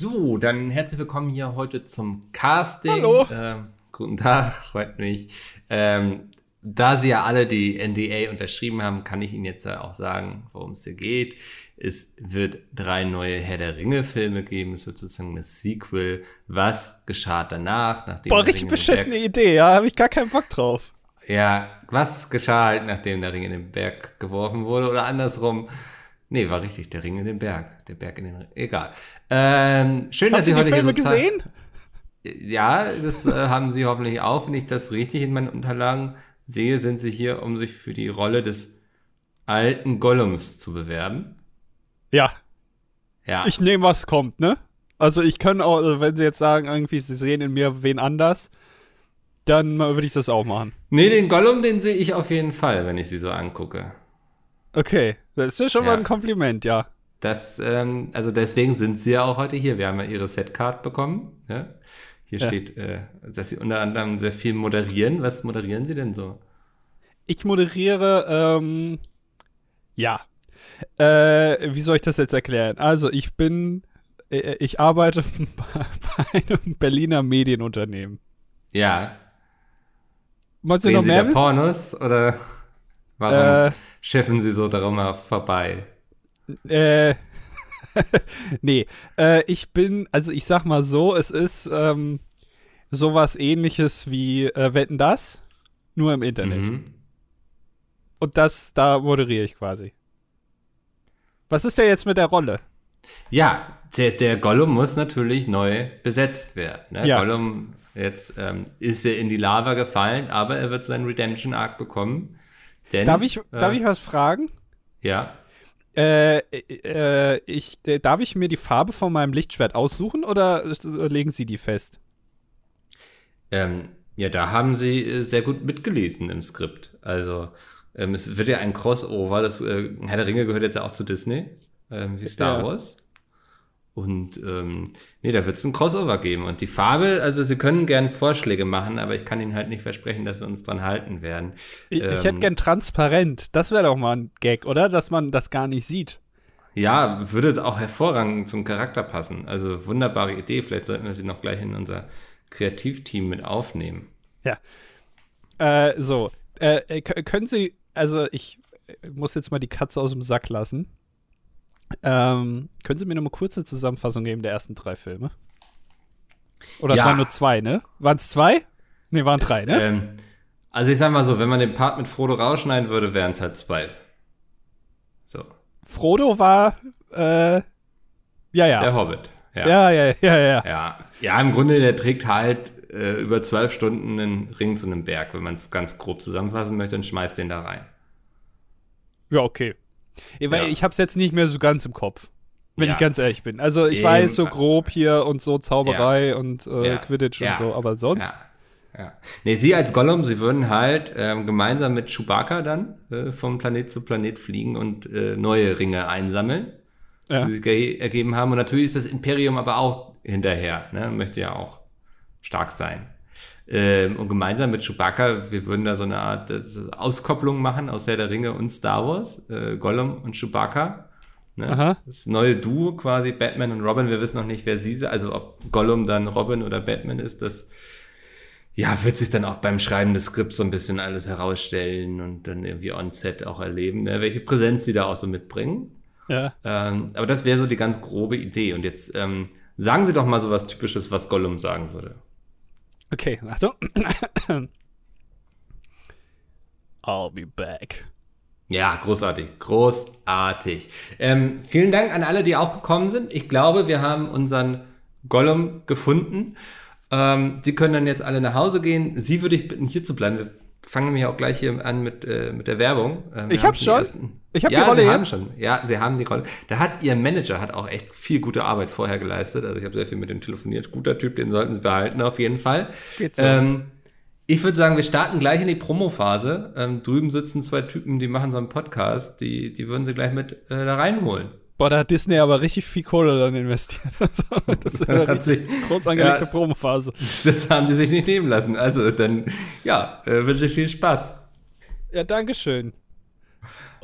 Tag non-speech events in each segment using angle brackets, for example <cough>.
So, dann herzlich willkommen hier heute zum Casting. Hallo. Ähm, guten Tag, <laughs> freut mich. Ähm, da Sie ja alle die NDA unterschrieben haben, kann ich Ihnen jetzt auch sagen, worum es hier geht. Es wird drei neue Herr der Ringe-Filme geben. Es wird sozusagen ein Sequel. Was geschah danach? Nachdem Boah, der richtig beschissene Idee, ja, habe ich gar keinen Bock drauf. Ja, was geschah halt, nachdem der Ring in den Berg geworfen wurde oder andersrum? Nee, war richtig, der Ring in den Berg. Der Berg in den Ring. Egal. Ähm, schön, dass Hast Sie du die heute hier Filme so zahl- gesehen? Ja, das äh, haben Sie hoffentlich auch. Wenn ich das richtig in meinen Unterlagen sehe, sind Sie hier, um sich für die Rolle des alten Gollums zu bewerben. Ja, Ja. ich nehme, was kommt, ne? Also ich kann auch, also wenn sie jetzt sagen, irgendwie, sie sehen in mir wen anders, dann würde ich das auch machen. nee, den Gollum, den sehe ich auf jeden Fall, wenn ich Sie so angucke. Okay, das ist schon Ja. mal ein Kompliment, ja. Das, ähm, also deswegen sind Sie ja auch heute hier. Wir haben ja Ihre Setcard bekommen. Ja? Hier Ja. steht, äh, dass Sie unter anderem sehr viel moderieren. Was moderieren Sie denn so? Ich moderiere, ähm, ja. Äh, wie soll ich das jetzt erklären? Also ich bin, äh, ich arbeite <laughs> bei einem Berliner Medienunternehmen. Ja. Wolltest du noch Sie mehr da wissen? Pornos oder warum Schiffen Sie so darum mal vorbei? Äh, <laughs> nee, äh, ich bin, also ich sag mal so, es ist ähm, sowas ähnliches wie äh, Wetten das, nur im Internet. Mhm. Und das, da moderiere ich quasi. Was ist denn jetzt mit der Rolle? Ja, der, der Gollum muss natürlich neu besetzt werden. Ne? Ja. Gollum jetzt ähm, ist er in die Lava gefallen, aber er wird seinen Redemption Arc bekommen. Denn, Darf ich, äh, darf ich was fragen? Ja. Äh, äh, ich, äh, darf ich mir die Farbe von meinem Lichtschwert aussuchen oder äh, legen Sie die fest? Ähm, ja, da haben sie äh, sehr gut mitgelesen im Skript. Also, ähm, es wird ja ein Crossover. Das Herr der Ringe gehört jetzt ja auch zu Disney, ähm, wie Star Ja. Wars. Und ähm, nee, da wird es ein Crossover geben. Und die Farbe, also sie können gern Vorschläge machen, aber ich kann ihnen halt nicht versprechen, dass wir uns dran halten werden. Ich, ich Ähm, hätte gern transparent. Das wäre doch mal ein Gag, oder? Dass man das gar nicht sieht. Ja, würde auch hervorragend zum Charakter passen. Also wunderbare Idee. Vielleicht sollten wir sie noch gleich in unser Kreativteam mit aufnehmen. Ja. Äh, so. Äh, äh, können Sie, also ich äh, muss jetzt mal die Katze aus dem Sack lassen. Ähm, können Sie mir noch mal kurz eine Zusammenfassung geben der ersten drei Filme? Oder es Ja. waren nur zwei, ne? Waren es zwei? Ne, waren drei, Es, ne? Ähm, also ich sag mal so, wenn man den Part mit Frodo rausschneiden würde, wären es halt zwei. So, Frodo war, äh, ja, ja. der Hobbit. Ja. ja, ja, ja, ja. ja. Ja, im Grunde, der trägt halt äh, über zwölf Stunden einen Ring zu einem Berg. Wenn man es ganz grob zusammenfassen möchte, dann schmeißt den da rein. Ja, okay. Ja, weil Ja. ich hab's jetzt nicht mehr so ganz im Kopf. Wenn Ja. ich ganz ehrlich bin. Also ich Eben. weiß so grob hier und so Zauberei und äh, Ja. Quidditch Ja. und so, aber sonst. Ja. ja. Nee, sie als Gollum, sie würden halt ähm, gemeinsam mit Chewbacca dann äh, vom Planet zu Planet fliegen und äh, neue Ringe einsammeln. Ja. die sich ge- ergeben haben. Und natürlich ist das Imperium aber auch hinterher, ne? möchte ja auch stark sein. Ähm, und gemeinsam mit Chewbacca, wir würden da so eine Art äh, Auskopplung machen aus Herr der Ringe und Star Wars, äh, Gollum und Chewbacca. Ne? Das neue Duo quasi, Batman und Robin. Wir wissen noch nicht, wer sie sind, also ob Gollum dann Robin oder Batman ist, das ja, wird sich dann auch beim Schreiben des Skripts so ein bisschen alles herausstellen und dann irgendwie on-set auch erleben, ne? welche Präsenz sie da auch so mitbringen. Ja. Ähm, aber das wäre so die ganz grobe Idee. Und jetzt ähm, sagen Sie doch mal so was Typisches, was Gollum sagen würde. Okay, Achtung. I'll be back. Ja, großartig, großartig. Ähm, vielen Dank an alle, die auch gekommen sind. Ich glaube, wir haben unseren Gollum gefunden. Ähm, Sie können dann jetzt alle nach Hause gehen. Sie würde ich bitten, hier zu bleiben. Wir fangen nämlich auch gleich hier an mit, äh, mit der Werbung. Ähm, wir Ich haben hab's die schon. ersten- Ich hab die ja, Rolle Sie haben jetzt. schon. Ja, Sie haben die Rolle. Da hat Ihr Manager hat auch echt viel gute Arbeit vorher geleistet. Also ich habe sehr viel mit ihm telefoniert. Guter Typ, den sollten Sie behalten auf jeden Fall. Geht so. Ähm, ich würde sagen, wir starten gleich in die Promo-Phase. Ähm, drüben sitzen zwei Typen, die machen so einen Podcast. Die, die würden Sie gleich mit äh, da reinholen. Boah, da hat Disney aber richtig viel Kohle dann investiert. <laughs> Das ist eine sich- groß angelegte ja. Promophase. Das haben die sich nicht nehmen lassen. Also dann, ja, äh, wünsche ich viel Spaß. Ja, Dankeschön.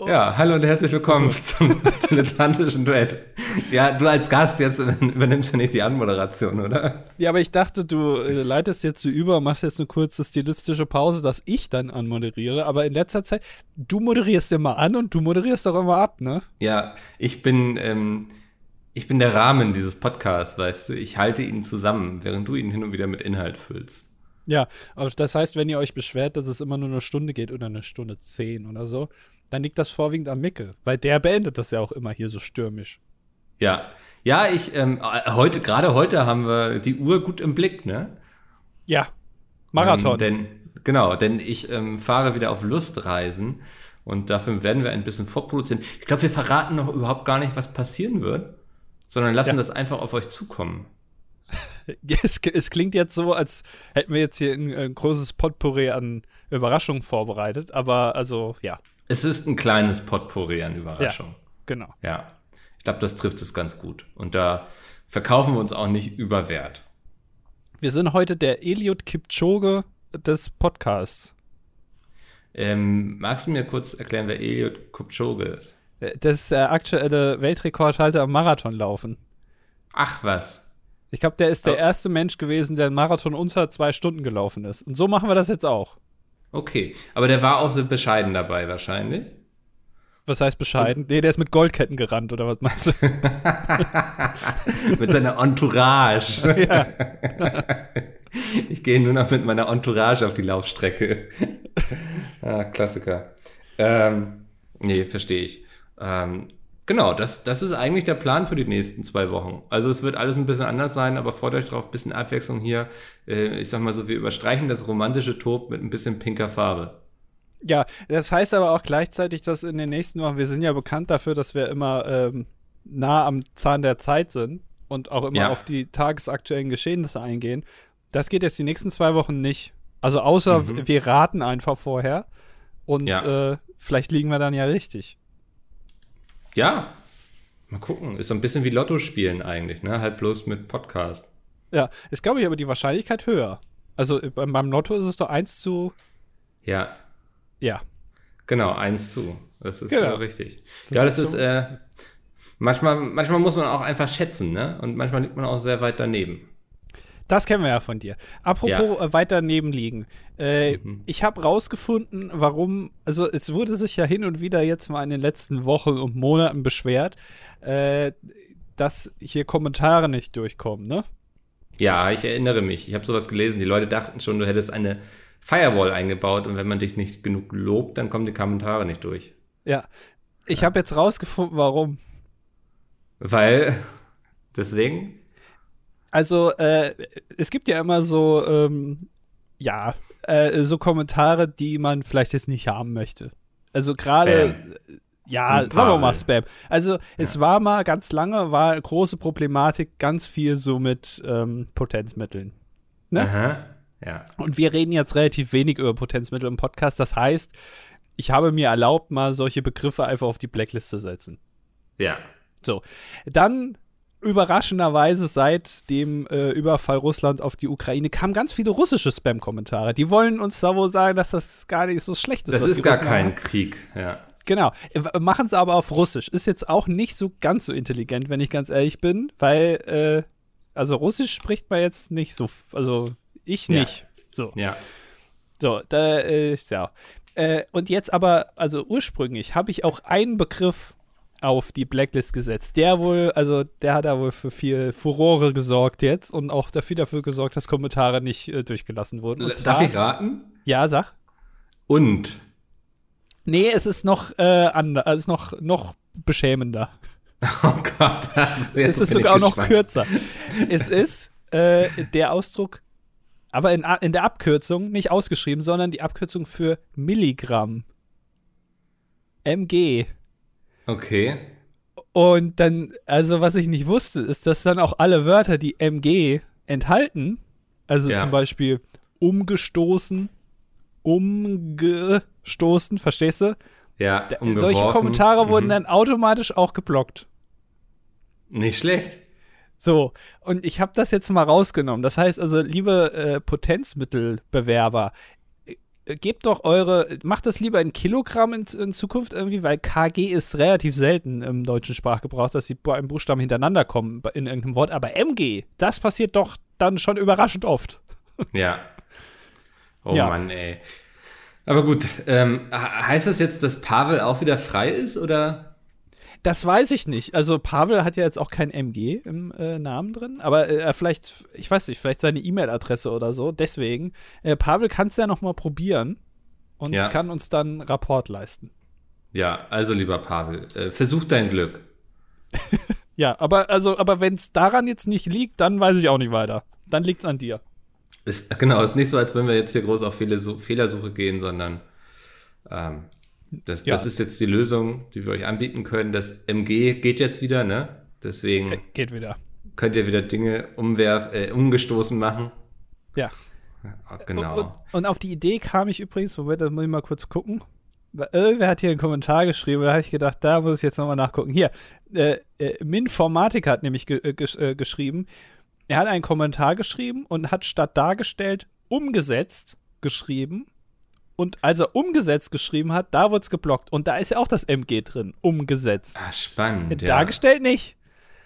Ja, hallo und herzlich willkommen zum <laughs> dilettantischen Duett. Ja, du als Gast jetzt übernimmst ja nicht die Anmoderation, oder? Ja, aber ich dachte, du äh, leitest jetzt so über, machst jetzt eine kurze stilistische Pause, dass ich dann anmoderiere. Aber in letzter Zeit, du moderierst immer an und du moderierst auch immer ab, ne? Ja, ich bin, ähm, ich bin der Rahmen dieses Podcasts, weißt du. Ich halte ihn zusammen, während du ihn hin und wieder mit Inhalt füllst. Ja, aber das heißt, wenn ihr euch beschwert, dass es immer nur eine Stunde geht oder eine Stunde zehn oder so, dann liegt das vorwiegend an Micke, weil der beendet das ja auch immer hier so stürmisch. Ja, ja, ich, ähm, heute, gerade heute haben wir die Uhr gut im Blick, ne? Ja, Marathon. Ähm, denn, genau, denn ich ähm, fahre wieder auf Lustreisen und dafür werden wir ein bisschen vorproduzieren. Ich glaube, wir verraten noch überhaupt gar nicht, was passieren wird, sondern lassen ja. das einfach auf euch zukommen. <laughs> es, es, klingt jetzt so, als hätten wir jetzt hier ein, ein großes Potpourri an Überraschungen vorbereitet, aber also, ja. Es ist ein kleines Potpourri an Überraschungen. Ja, genau. Ja. Ich glaube, das trifft es ganz gut. Und da verkaufen wir uns auch nicht über Wert. Wir sind heute der Eliud Kipchoge des Podcasts. Ähm, magst du mir kurz erklären, wer Eliud Kipchoge ist? Äh, das ist der aktuelle Weltrekordhalter am Marathonlaufen. Ach was. Ich glaube, der ist der oh. erste Mensch gewesen, der einen Marathon unter zwei Stunden gelaufen ist. Und so machen wir das jetzt auch. Okay, aber der war auch so bescheiden dabei wahrscheinlich. Was heißt bescheiden? Und nee, der ist mit Goldketten gerannt, oder was meinst du? <laughs> mit seiner Entourage. <laughs> Ja. <laughs> ich gehe nur noch mit meiner Entourage auf die Laufstrecke. ah, Klassiker. Ähm, nee, verstehe ich. Ähm, Genau, das, das ist eigentlich der Plan für die nächsten zwei Wochen. Also es wird alles ein bisschen anders sein, aber freut euch drauf, bisschen Abwechslung hier. Äh, ich sag mal so, wir überstreichen das romantische Top mit ein bisschen pinker Farbe. Ja, das heißt aber auch gleichzeitig, dass in den nächsten Wochen, wir sind ja bekannt dafür, dass wir immer ähm, nah am Zahn der Zeit sind und auch immer ja. auf die tagesaktuellen Geschehnisse eingehen. Das geht jetzt die nächsten zwei Wochen nicht. Also außer mhm. wir raten einfach vorher und ja. äh, vielleicht liegen wir dann ja richtig. Ja, mal gucken. Ist so ein bisschen wie Lotto spielen eigentlich, ne? Halt bloß mit Podcast. Ja, ist, glaube ich, aber die Wahrscheinlichkeit höher. Also beim, beim Lotto ist es doch 1 zu. Ja. Ja. Genau, 1 zu. Das ist genau. ja richtig. Das ja, das ist, ist äh, manchmal, manchmal muss man auch einfach schätzen, ne? Und manchmal liegt man auch sehr weit daneben. Das kennen wir ja von dir. Apropos ja. Äh, weiter nebenliegen. Äh, mhm. Ich habe rausgefunden, warum, also es wurde sich ja hin und wieder jetzt mal in den letzten Wochen und Monaten beschwert, äh, dass hier Kommentare nicht durchkommen, ne? Ja, ich erinnere mich. Ich habe sowas gelesen. Die Leute dachten schon, du hättest eine Firewall eingebaut und wenn man dich nicht genug lobt, dann kommen die Kommentare nicht durch. Ja. Ich ja. habe jetzt rausgefunden, warum. Weil, deswegen? Also, äh, es gibt ja immer so, ähm, ja, äh, so Kommentare, die man vielleicht jetzt nicht haben möchte. Also gerade, ja, sagen wir mal Spam. Also ja. es war mal ganz lange, war große Problematik, ganz viel so mit ähm, Potenzmitteln. Ne? Aha. Ja. Und wir reden jetzt relativ wenig über Potenzmittel im Podcast. Das heißt, ich habe mir erlaubt, mal solche Begriffe einfach auf die Blacklist zu setzen. Ja. So. Dann überraschenderweise seit dem äh, Überfall Russlands auf die Ukraine kamen ganz viele russische Spam-Kommentare. Die wollen uns da wohl sagen, dass das gar nicht so schlecht ist. Das ist gar Russen kein haben. Krieg, ja. Genau. Äh, Machen es aber auf Russisch. Ist jetzt auch nicht so ganz so intelligent, wenn ich ganz ehrlich bin, weil, äh, also Russisch spricht man jetzt nicht so, also ich nicht. Ja. So. Ja. So, da, äh, ja. Äh, und jetzt aber, also ursprünglich habe ich auch einen Begriff auf die Blacklist gesetzt. Der wohl, also der hat da wohl für viel Furore gesorgt jetzt und auch dafür, dafür gesorgt, dass Kommentare nicht äh, durchgelassen wurden. Und Darf zwar, ich raten? Ja, sag. Und? Nee, es ist noch äh, anders, also es ist noch, noch beschämender. <laughs> Oh Gott, also es ist sogar auch noch kürzer. es ist äh, der Ausdruck, aber in, in der Abkürzung, nicht ausgeschrieben, sondern die Abkürzung für Milligramm. MG. Okay. Und dann, also was ich nicht wusste, ist, dass dann auch alle Wörter, die MG enthalten, also ja. zum Beispiel umgestoßen, umgestoßen, verstehst du? Ja, umgeworfen. Solche Kommentare mhm. wurden dann automatisch auch geblockt. Nicht schlecht. So, und ich habe das jetzt mal rausgenommen. Das heißt also, liebe äh, Potenzmittelbewerber, gebt doch eure, macht das lieber in Kilogramm in, in, Zukunft irgendwie, weil KG ist relativ selten im deutschen Sprachgebrauch, dass die beiden Buchstaben hintereinander kommen in irgendeinem Wort. Aber MG, das passiert doch dann schon überraschend oft. <laughs> Ja. Oh ja. Mann, ey. Aber gut, ähm, heißt das jetzt, dass Pavel auch wieder frei ist oder? Das weiß ich nicht. Also Pavel hat ja jetzt auch kein MG im äh, Namen drin, aber äh, vielleicht, ich weiß nicht, vielleicht seine E-Mail-Adresse oder so. Deswegen, äh, Pavel kann es ja noch mal probieren und ja. kann uns dann Rapport leisten. Ja, also lieber Pavel, äh, versuch dein Glück. <laughs> ja, aber also, aber wenn es daran jetzt nicht liegt, dann weiß ich auch nicht weiter. Dann liegt es an dir. Ist, genau, ist nicht so, als wenn wir jetzt hier groß auf Fehlersuche gehen, sondern ähm, das, ja. das ist jetzt die Lösung, die wir euch anbieten können. Das MG geht jetzt wieder, ne? Deswegen äh, geht wieder. Könnt ihr wieder Dinge umwerf, äh, umgestoßen machen. Ja. ja genau. Und, und, und, auf die Idee kam ich übrigens, Moment, da muss ich mal kurz gucken. Irgendwer hat hier einen Kommentar geschrieben, da habe ich gedacht, da muss ich jetzt nochmal nachgucken. Hier, äh, äh, Minformatik hat nämlich ge äh, äh, geschrieben, er hat einen Kommentar geschrieben und hat statt dargestellt umgesetzt geschrieben und als er umgesetzt geschrieben hat, da wurde es geblockt. Und da ist ja auch das MG drin, umgesetzt. Ah, spannend. Ja. Dargestellt nicht.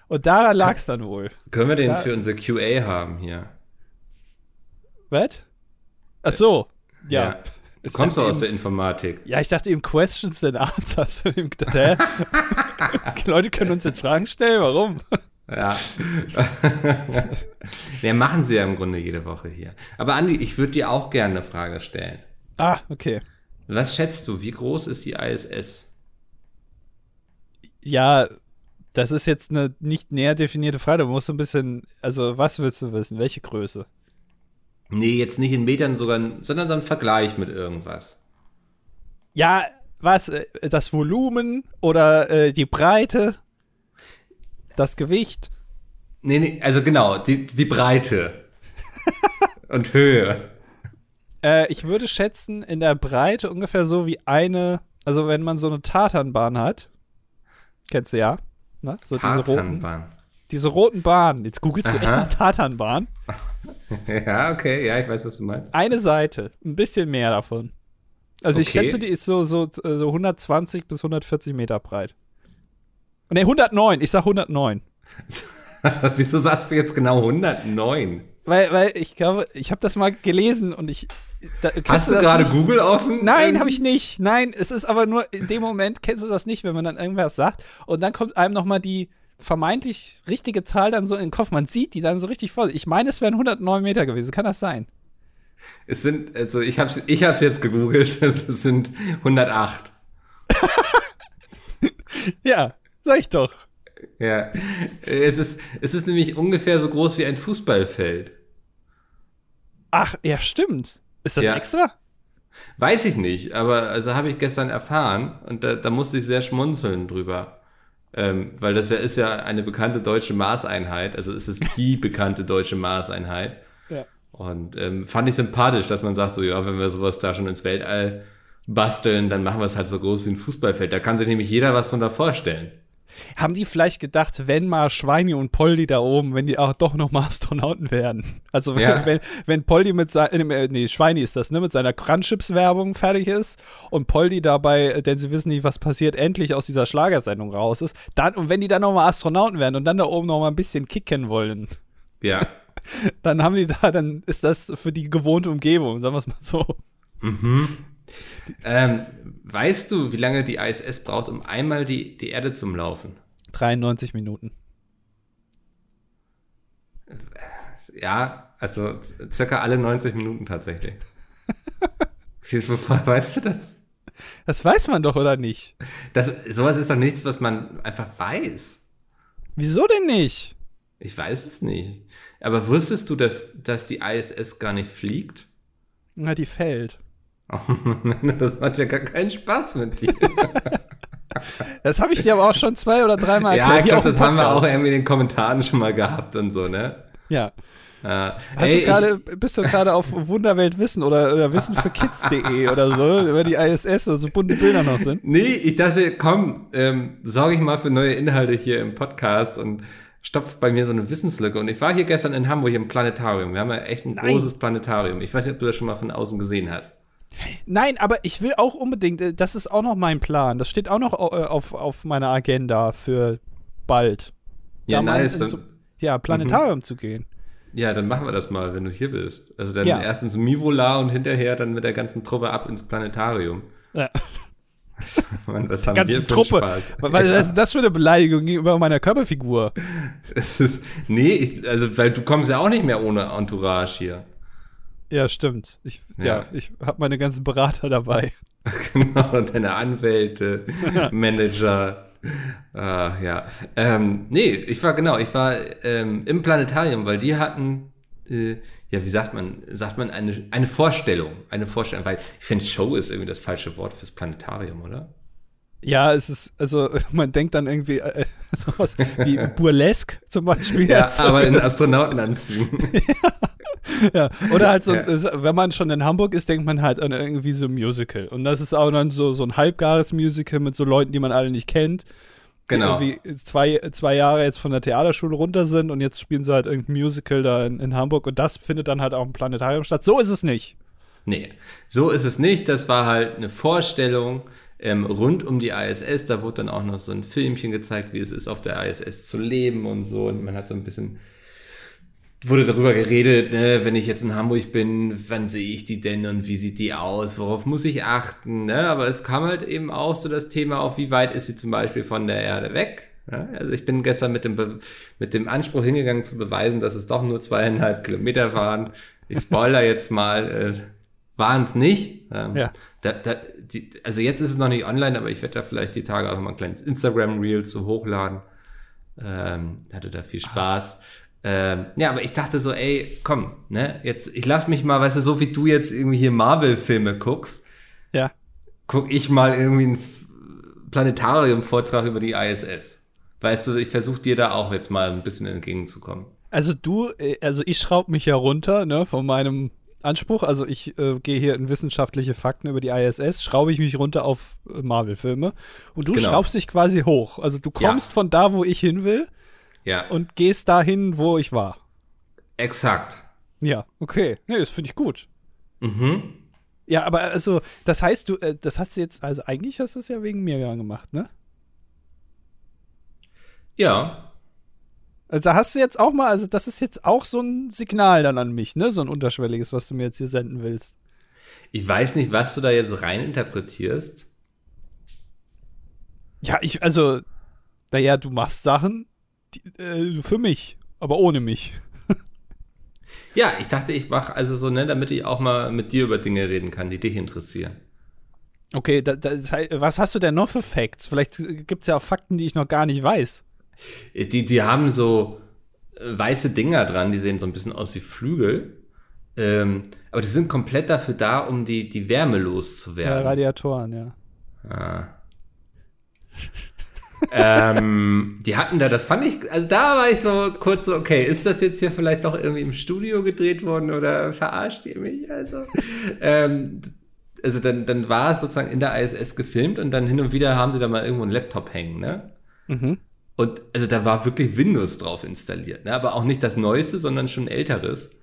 Und daran lag es dann wohl. Können wir den da, für unser QA haben hier? Was? Ach so, ja. ja. Du kommst doch aus der Informatik. Ja, ich dachte eben Questions and Answers. <laughs> Gedacht, <laughs> Leute können uns jetzt Fragen stellen, warum? Ja. <laughs> Wir machen sie ja im Grunde jede Woche hier. Aber Andi, ich würde dir auch gerne eine Frage stellen. Ah, okay. Was schätzt du, wie groß ist die ISS? Ja, das ist jetzt eine nicht näher definierte Frage. Du musst ein bisschen, also was willst du wissen? Welche Größe? Nee, jetzt nicht in Metern sogar, sondern so ein Vergleich mit irgendwas. Ja, was? Äh, das Volumen oder äh, die Breite? Das Gewicht? Nee, nee, also genau, die, die Breite <laughs> und Höhe. Äh, ich würde schätzen, in der Breite ungefähr so wie eine, also wenn man so eine Tatanbahn hat, kennst du ja, ne? So diese roten, diese roten Bahnen. Jetzt googelst Aha. du echt nach Tatanbahn. <laughs> ja, okay, ja, ich weiß, was du meinst. Eine Seite, ein bisschen mehr davon. Also okay. ich schätze, die ist so, so, so 120 bis 140 Meter breit. Ne, 109, ich sag 109. <laughs> Wieso sagst du jetzt genau 109? Weil, weil ich glaube, ich habe das mal gelesen und ich. Da, Hast du, du gerade Google offen? Nein, habe ich nicht. Nein, es ist aber nur in dem Moment kennst du das nicht, wenn man dann irgendwas sagt und dann kommt einem noch mal die vermeintlich richtige Zahl dann so in den Kopf. Man sieht die dann so richtig vor. Ich meine, es wären 109 Meter gewesen. Kann das sein? Es sind, also ich habe es ich hab's jetzt gegoogelt. <laughs> Es sind 108. <laughs> ja, sag ich doch. Ja, es ist, es ist nämlich ungefähr so groß wie ein Fußballfeld. Ach, ja, stimmt. Ist das ja. extra? Weiß ich nicht, aber also habe ich gestern erfahren und da, da musste ich sehr schmunzeln drüber. Ähm, weil das ja ist ja eine bekannte deutsche Maßeinheit, also es ist die <laughs> bekannte deutsche Maßeinheit. Ja. Und ähm, fand ich sympathisch, dass man sagt, so ja, wenn wir sowas da schon ins Weltall basteln, dann machen wir es halt so groß wie ein Fußballfeld. Da kann sich nämlich jeder was drunter vorstellen. Haben die vielleicht gedacht, wenn mal Schweini und Poldi da oben, wenn die auch doch noch mal <laughs> Astronauten werden? Also wenn, ja. wenn, wenn Poldi mit seinem, äh, nee, Schweini ist das, ne, mit seiner Crunchips-Werbung fertig ist und Poldi dabei, denn sie wissen nicht, was passiert, endlich aus dieser Schlagersendung raus ist, dann, und wenn die dann noch mal Astronauten werden und dann da oben noch mal ein bisschen kicken wollen. Ja. <laughs> Dann haben die da, dann ist das für die gewohnte Umgebung, sagen wir es mal so. Mhm. Ähm, weißt du, wie lange die ISS braucht, um einmal die, die Erde zum Laufen? 93 Minuten. Ja, also circa alle 90 Minuten tatsächlich. <laughs> wie, wovor weißt du das? Das weiß man doch, oder nicht? Das, sowas ist doch nichts, was man einfach weiß. Wieso denn nicht? Ich weiß es nicht. Aber wusstest du, dass, dass die ISS gar nicht fliegt? Na, die fällt. Oh das macht ja gar keinen Spaß mit dir. <laughs> Das habe ich dir aber auch schon zwei oder dreimal erklärt. Ja, ich glaube, das haben wir auch irgendwie in den Kommentaren schon mal gehabt und so, ne? Ja. Uh, Hast ey, du grade, bist du gerade auf Wunderwelt Wissen oder, oder Wissen für Kids.de oder so, über die ISS, so bunte Bilder noch sind? Nee, ich dachte, komm, ähm, sorge ich mal für neue Inhalte hier im Podcast und stopft bei mir so eine Wissenslücke. Und ich war hier gestern in Hamburg im Planetarium. Wir haben ja echt ein Nein. großes Planetarium. Ich weiß nicht, ob du das schon mal von außen gesehen hast. Nein, aber ich will auch unbedingt, äh, das ist auch noch mein Plan. Das steht auch noch äh, auf, auf meiner Agenda für bald. Ja, Da nice. Dann, so, ja, Planetarium zu gehen. ja, dann machen wir das mal, wenn du hier bist. Also dann Ja. erst ins Mivola und hinterher dann mit der ganzen Truppe ab ins Planetarium. Ja. <laughs> Mann, was haben Ganze wir für Truppe. Spaß. Was was ist das für eine Beleidigung gegenüber meiner Körperfigur? <laughs> Es ist, nee, ich, also, weil du kommst ja auch nicht mehr ohne Entourage hier. Ja, stimmt. Ich, ja. Ja. ich habe meine ganzen Berater dabei. <laughs> Genau, und deine Anwälte, Manager. Ah, ja. Ähm, nee, ich war genau, ich war ähm, im Planetarium, weil die hatten, äh, ja, wie sagt man, sagt man eine, eine Vorstellung, eine Vorstellung, weil ich finde, Show ist irgendwie das falsche Wort fürs Planetarium, oder? Ja, es ist, also <laughs> man denkt dann irgendwie äh, sowas wie <laughs> Burlesque zum Beispiel. Ja, aber in Astronautenanzügen. ja. <laughs> Oder halt so, Ja. äh, wenn man schon in Hamburg ist, denkt man halt an irgendwie so ein Musical. Und das ist auch dann so, so ein halbgares Musical mit so Leuten, die man alle nicht kennt. Die Genau. irgendwie zwei, zwei Jahre jetzt von der Theaterschule runter sind und jetzt spielen sie halt irgendein Musical da in, in Hamburg und das findet dann halt auch im Planetarium statt. So ist es nicht. Nee, so ist es nicht. Das war halt eine Vorstellung ähm, rund um die ISS. Da wurde dann auch noch so ein Filmchen gezeigt, wie es ist, auf der ISS zu leben und so. Und man hat so ein bisschen, wurde darüber geredet, ne, wenn ich jetzt in Hamburg bin, wann sehe ich die denn und wie sieht die aus? Worauf muss ich achten? Ne? Aber es kam halt eben auch so das Thema auf, wie weit ist sie zum Beispiel von der Erde weg? Ja, also ich bin gestern mit dem, Be mit dem Anspruch hingegangen zu beweisen, dass es doch nur zweieinhalb Kilometer waren. Ich spoiler jetzt mal, äh, waren es nicht. Ähm, Ja. da, da, die, also jetzt ist es noch nicht online, aber ich werde da vielleicht die Tage auch mal ein kleines Instagram-Reel zu hochladen. Ähm, hatte da viel Spaß. Ähm, ja, aber ich dachte so, ey, komm, ne, jetzt, ich lass mich mal, weißt du, so wie du jetzt irgendwie hier Marvel-Filme guckst, Ja. guck ich mal irgendwie einen Planetarium-Vortrag über die ISS. Weißt du, ich versuche dir da auch jetzt mal ein bisschen entgegenzukommen. Also du, äh, also ich schraube mich ja runter, ne, von meinem Anspruch. Also ich äh, gehe hier in wissenschaftliche Fakten über die ISS, schraube ich mich runter auf äh, Marvel-Filme und du Genau. schraubst dich quasi hoch. Also du Ja. kommst von da, wo ich hin will Ja, und gehst dahin, wo ich war. exakt. Ja, okay. Nee, das finde ich gut. Mhm. Ja, aber also, das heißt, du, äh, das hast du jetzt, also eigentlich hast du es ja wegen mir gemacht, ne? Ja, Also da hast du jetzt auch mal, also das ist jetzt auch so ein Signal dann an mich, ne? So ein unterschwelliges, was du mir jetzt hier senden willst. ich weiß nicht, was du da jetzt rein interpretierst. Ja, ich, also, naja, du machst Sachen die, äh, für mich, aber ohne mich. Ja, ich dachte, ich mache also so, ne, damit ich auch mal mit dir über Dinge reden kann, die dich interessieren. Okay, da, heißt, was hast du denn noch für Facts? Vielleicht gibt es ja auch Fakten, die ich noch gar nicht weiß. Die, die haben so äh, weiße Dinger dran, die sehen so ein bisschen aus wie Flügel. Ähm, aber die sind komplett dafür da, um die, die Wärme Ja, loszuwerden. Radiatoren, ja. Ah. Ähm, die hatten da, das fand ich, also da war ich so kurz so, okay, ist das jetzt hier vielleicht doch irgendwie im Studio gedreht worden oder verarscht ihr mich? Also, ähm, also dann, dann war es sozusagen in der ISS gefilmt und dann hin und wieder haben sie da mal irgendwo einen Laptop hängen, ne? Mhm. Und also da war wirklich Windows drauf installiert, ne? aber auch nicht das Neueste, sondern schon älteres.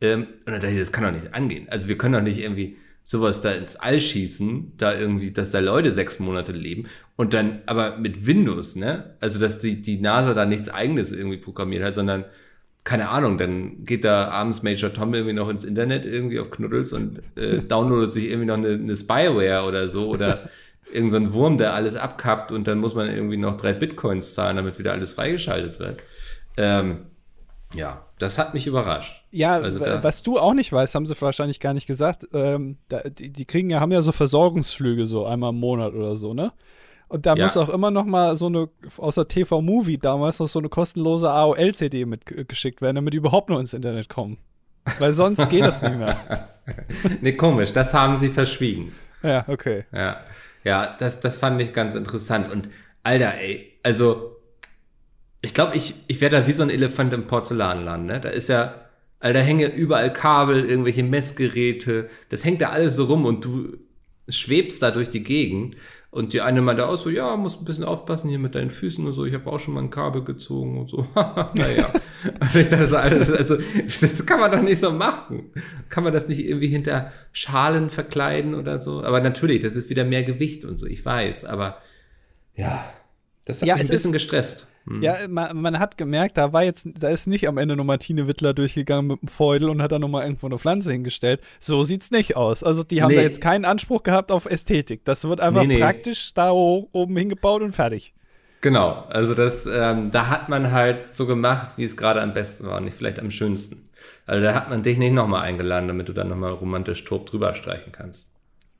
Ähm, und dann dachte ich, das kann doch nicht angehen. Also wir können doch nicht irgendwie sowas da ins All schießen, da irgendwie, dass da Leute sechs Monate leben und dann aber mit Windows, ne? Also dass die, die NASA da nichts eigenes irgendwie programmiert hat, sondern keine Ahnung, dann geht da abends Major Tom irgendwie noch ins Internet irgendwie auf Knuddels und äh, <laughs> downloadet sich irgendwie noch eine, eine Spyware oder so oder <laughs> irgend so ein Wurm, der alles abkappt und dann muss man irgendwie noch drei Bitcoins zahlen, damit wieder alles freigeschaltet wird. Ähm, ja, das hat mich überrascht. Ja, Also was du auch nicht weißt, haben sie wahrscheinlich gar nicht gesagt. Ähm, da, die, die kriegen ja, haben ja so Versorgungsflüge so einmal im Monat oder so, ne? Und da Ja. muss auch immer noch mal so eine, aus der TV-Movie damals noch so eine kostenlose AOL-CD mitgeschickt werden, damit die überhaupt nur ins Internet kommen. Weil sonst geht das nicht mehr. <laughs> Nee, komisch, das haben sie verschwiegen. Ja, okay. Ja, ja, das, das fand ich ganz interessant. Und Alter, ey, also ich glaube, ich, ich werde da wie so ein Elefant im Porzellanladen, ne? Da ist ja, Alter, hängen überall Kabel, irgendwelche Messgeräte, das hängt da alles so rum und du schwebst da durch die Gegend Und die eine meinte auch so, ja, muss ein bisschen aufpassen hier mit deinen Füßen und so. Ich habe auch schon mal ein Kabel gezogen und so. <laughs> naja. und <laughs> ich dachte also, also, das kann man doch nicht so machen. Kann man das nicht irgendwie hinter Schalen verkleiden oder so? Aber natürlich, das ist wieder mehr Gewicht und so, ich weiß. Aber ja, das hat Ja, mich ein bisschen gestresst. Hm. Ja, man, man hat gemerkt, da war jetzt, da ist nicht am Ende nur Martine Wittler durchgegangen mit dem Feudel und hat da nochmal irgendwo eine Pflanze hingestellt. So sieht's nicht aus. Also die haben Nee. da jetzt keinen Anspruch gehabt auf Ästhetik. Das wird einfach Nee, nee. praktisch da oben hingebaut und fertig. Genau, also das, ähm, da hat man halt so gemacht, wie es gerade am besten war und nicht vielleicht am schönsten. Also da hat man dich nicht nochmal eingeladen, damit du dann nochmal romantisch Turb drüber streichen kannst.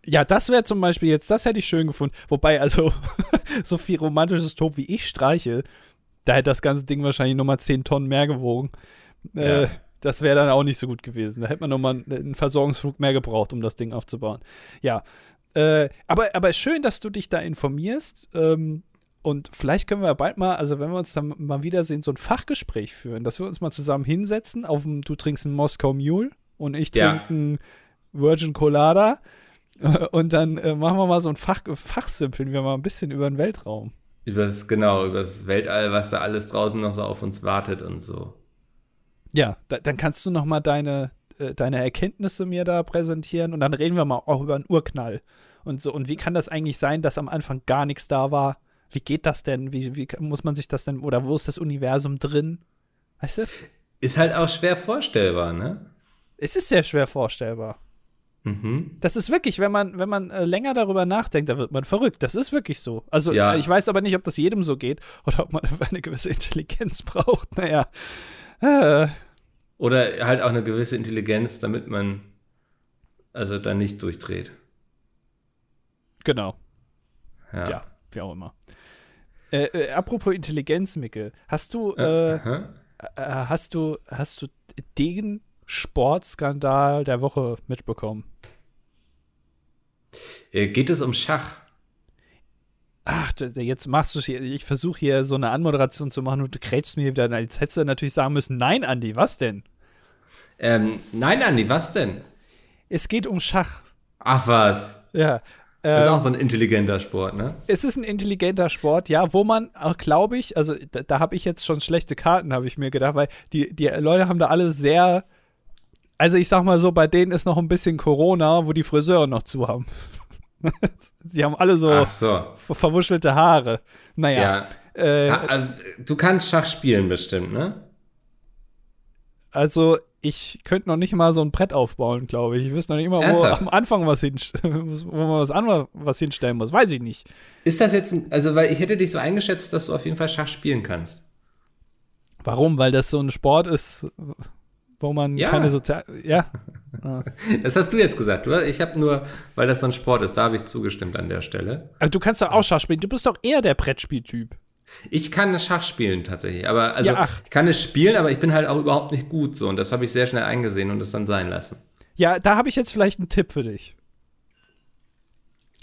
Ja, das wäre zum Beispiel jetzt, das hätte ich schön gefunden. Wobei, also, <laughs> so viel romantisches Top wie ich streiche, da hätte das ganze Ding wahrscheinlich nochmal 10 Tonnen mehr gewogen. Äh, Ja. das wäre dann auch nicht so gut gewesen. Da hätte man nochmal einen Versorgungsflug mehr gebraucht, um das Ding aufzubauen. Ja. Äh, aber, aber schön, dass du dich da informierst. Ähm, und vielleicht können wir bald mal, also wenn wir uns dann mal wiedersehen, so ein Fachgespräch führen, dass wir uns mal zusammen hinsetzen. Auf dem, du trinkst einen Moskau Mule und ich Ja. trinke einen Virgin Colada. <laughs> Und dann äh, machen wir mal so ein Fach, Fachsimpeln wir mal ein bisschen über den Weltraum. Übers, genau, übers Weltall, was da alles draußen noch so auf uns wartet und so. Ja, da, dann kannst du noch mal deine, äh, deine Erkenntnisse mir da präsentieren und dann reden wir mal auch über einen Urknall und so. Und wie kann das eigentlich sein, dass am Anfang gar nichts da war? Wie geht das denn? Wie, wie muss man sich das denn, oder wo ist das Universum drin? Weißt du? Ist halt auch schwer vorstellbar, ne? Es ist sehr schwer vorstellbar. Mhm. Das ist wirklich, wenn man, wenn man äh, länger darüber nachdenkt, da wird man verrückt. Das ist wirklich so. Also Ja. ich weiß aber nicht, ob das jedem so geht oder ob man eine gewisse Intelligenz <laughs> braucht. Naja. Äh, Oder halt auch eine gewisse Intelligenz, damit man also dann nicht durchdreht. genau. Ja. Ja, wie auch immer. Äh, äh, apropos Intelligenz, Mickel, hast du, äh, hast du, hast du den Sportskandal der Woche mitbekommen? Äh, Geht es um Schach? Ach, jetzt machst du hier, ich versuche hier so eine Anmoderation zu machen und du krätst mir wieder. Jetzt hättest du natürlich sagen müssen, nein, Andi, was denn? Ähm, nein, Andi, was denn? Es geht um Schach. Ach was. Ja. Das ist Ähm, auch so ein intelligenter Sport, ne? es ist ein intelligenter Sport, ja, wo man auch, glaube ich, also da, da habe ich jetzt schon schlechte Karten, habe ich mir gedacht, weil die, die Leute haben da alle sehr, also ich sag mal so, bei denen ist noch ein bisschen Corona, wo die Friseure noch zu haben. <laughs> Sie haben alle so so. ver verwuschelte Haare. Naja, Ja. äh, Ha- äh, Du kannst Schach spielen bestimmt, ne? also ich könnte noch nicht mal so ein Brett aufbauen, glaube ich. Ich wüsste noch nicht immer, wo Ernsthaft? am Anfang was, hin, <laughs> wo man was was hinstellen muss. Weiß ich nicht. Ist das jetzt, ein, also weil ich hätte dich so eingeschätzt, dass du auf jeden Fall Schach spielen kannst. Warum? Weil das so ein Sport ist, wo man Ja. keine sozial. Ja. <laughs> Das hast du jetzt gesagt. Du, ich habe nur, weil das so ein Sport ist, da habe ich zugestimmt an der Stelle. Aber du kannst doch auch Schach spielen. Du bist doch eher der Brettspieltyp. Ich kann Schach spielen tatsächlich, aber also Ja, ich kann es spielen, aber ich bin halt auch überhaupt nicht gut so und das habe ich sehr schnell eingesehen und es dann sein lassen. Ja, da habe ich jetzt vielleicht einen Tipp für dich.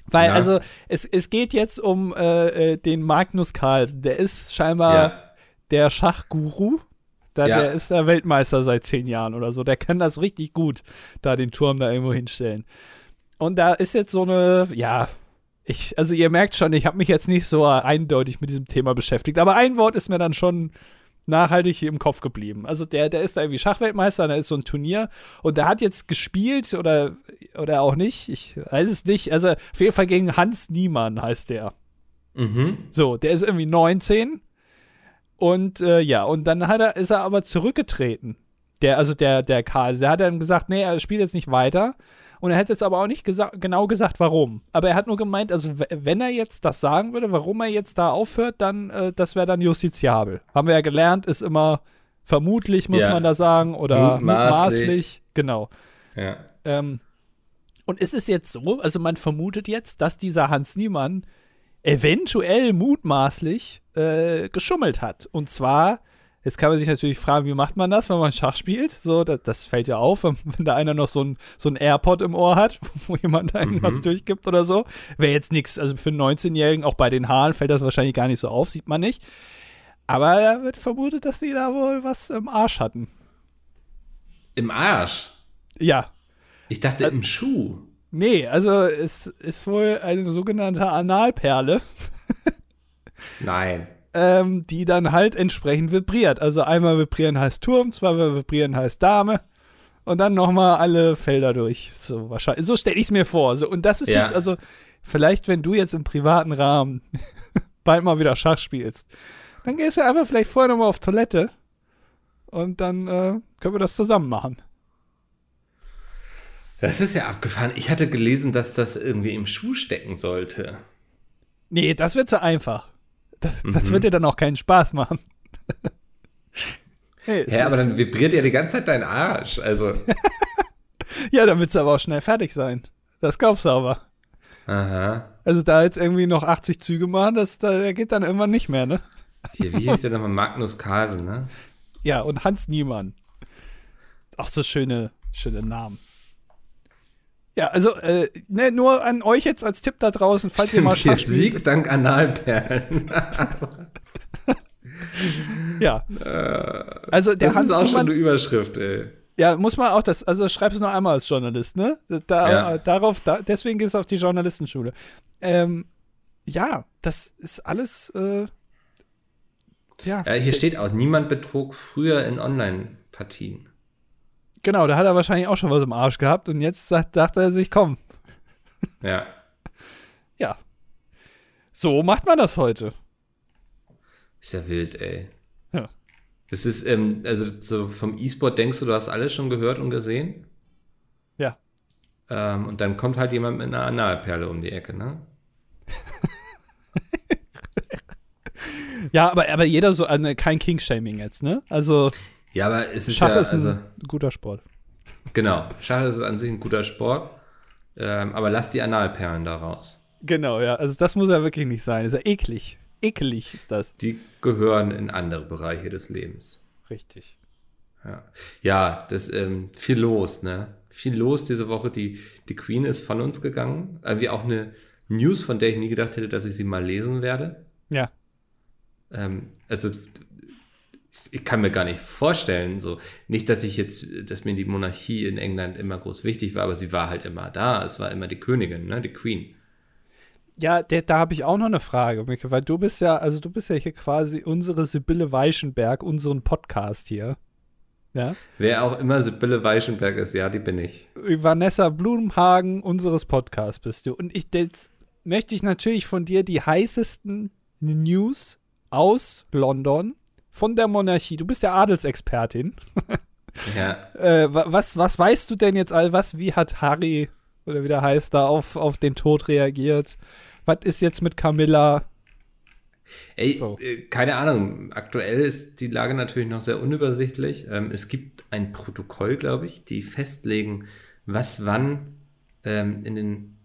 Weil, Ja. also, es, es geht jetzt um äh, äh, den Magnus Carlsen. Der ist scheinbar Ja. der Schachguru. Da, Ja. Der ist der Weltmeister seit zehn Jahren oder so. Der kann das richtig gut, da den Turm da irgendwo hinstellen. Und da ist jetzt so eine, ja, ich, also ihr merkt schon, ich habe mich jetzt nicht so eindeutig mit diesem Thema beschäftigt. Aber ein Wort ist mir dann schon nachhaltig im Kopf geblieben. Also der, der ist da irgendwie Schachweltmeister, da ist so ein Turnier und der hat jetzt gespielt oder, oder auch nicht, ich weiß es nicht. Also auf jeden Fall gegen Hans Niemann heißt der. Mhm. So, der ist irgendwie 19 und äh, ja, und dann hat er, ist er aber zurückgetreten. Der, also der, der Karl, der hat dann gesagt, nee, er spielt jetzt nicht weiter. Und er hätte jetzt aber auch nicht gesa genau gesagt, warum. Aber er hat nur gemeint, also wenn er jetzt das sagen würde, warum er jetzt da aufhört, dann, äh, das wäre dann justiziabel. Haben wir ja gelernt, ist immer vermutlich, muss Ja. man da sagen, oder mutmaßlich. Genau. Ja. Ähm, und es ist jetzt so, also man vermutet jetzt, dass dieser Hans Niemann eventuell mutmaßlich äh, geschummelt hat. Und zwar, jetzt kann man sich natürlich fragen, wie macht man das, wenn man Schach spielt? So, das, das fällt ja auf, wenn, wenn da einer noch so ein, so ein AirPod im Ohr hat, <laughs> wo jemand einem Mhm. was durchgibt oder so. Wäre jetzt nichts, also für einen 19-Jährigen, auch bei den Haaren fällt das wahrscheinlich gar nicht so auf, sieht man nicht. Aber da wird vermutet, dass die da wohl was im Arsch hatten. Im Arsch. Ja, Ich dachte im Schuh. Nee, also es ist wohl eine sogenannte Analperle, <laughs> Nein. ähm, die dann halt entsprechend vibriert. Also einmal vibrieren heißt Turm, zweimal vibrieren heißt Dame und dann nochmal alle Felder durch. So wahrscheinlich. So stelle ich es mir vor. So, und das ist Ja. jetzt also vielleicht, wenn du jetzt im privaten Rahmen <laughs> bald mal wieder Schach spielst, dann gehst du einfach vielleicht vorher nochmal auf Toilette und dann äh, können wir das zusammen machen. Das ist ja abgefahren. Ich hatte gelesen, dass das irgendwie im Schuh stecken sollte. Nee, das wird zu einfach. Das, das Mhm. wird dir dann auch keinen Spaß machen. <laughs> es Ja, aber dann vibriert ja die ganze Zeit dein Arsch. Also, <laughs> ja, dann wird es aber auch schnell fertig sein. Das glaubst du aber. aha. Also da jetzt irgendwie noch 80 Züge machen, das da geht dann irgendwann nicht mehr, ne? Hier, wie hieß der nochmal? Magnus Carlsen, ne? Ja, und Hans Niemann. Auch so schöne, schöne Namen. Ja, also äh, ne, nur an euch jetzt als Tipp da draußen, falls ihr mal Schach spielt. Sieg dank Analperlen. <laughs> Ja. Also der das Hans ist auch schon eine Überschrift, ey. ja, muss man auch das, also schreib's nur einmal als Journalist, ne? Da, Ja. Darauf, da, deswegen gehst du auf die Journalistenschule. Ähm, ja, das ist alles, äh, ja. Ja, hier steht auch, niemand betrug früher in Online-Partien. Genau, da hat er wahrscheinlich auch schon was im Arsch gehabt und jetzt sagt, dachte er sich, komm, Ja. <laughs> ja. So macht man das heute. Ist ja wild, ey. Ja. Das ist, ähm, also so vom E-Sport denkst du, du hast alles schon gehört und gesehen. Ja. Ähm, und dann kommt halt jemand mit einer Analperle um die Ecke, ne? <laughs> Ja, aber, aber jeder so, äh, kein King-Shaming jetzt, ne? Also, Ja, aber es ist Schach ja, ist ein also, guter Sport. genau, Schach ist an sich ein guter Sport, ähm, aber lass die Analperlen da raus. Genau, ja. Also, das muss ja wirklich nicht sein. Das ist ja eklig. Ekelig ist das. Die gehören in andere Bereiche des Lebens. Richtig. Ja, ja das ähm, viel los, ne? Viel los diese Woche. Die, die Queen ist von uns gegangen. Irgendwie auch eine News, von der ich nie gedacht hätte, dass ich sie mal lesen werde. Ja. Ähm, also ich kann mir gar nicht vorstellen, so nicht, dass ich jetzt, dass mir die Monarchie in England immer groß wichtig war, aber sie war halt immer da. Es war immer die Königin, ne? Die Queen. Ja, der, da habe ich auch noch eine Frage, Micke, weil du bist ja, also du bist ja hier quasi unsere Sibylle Weichenberg, unseren Podcast hier. Ja. Wer auch immer Sibylle Weichenberg ist, ja, die bin ich. Vanessa Blumhagen unseres Podcasts bist du. Und ich, jetzt möchte ich natürlich von dir die heißesten News aus London von der Monarchie. Du bist ja Adelsexpertin. Ja. <laughs> Äh, wa- was, was weißt du denn jetzt all was? Wie hat Harry oder wie der heißt da auf, auf den Tod reagiert? Was ist jetzt mit Camilla? Ey, So. äh, keine Ahnung. Aktuell ist die Lage natürlich noch sehr unübersichtlich. Ähm, es gibt ein Protokoll, glaube ich, die festlegen, was wann ähm, in den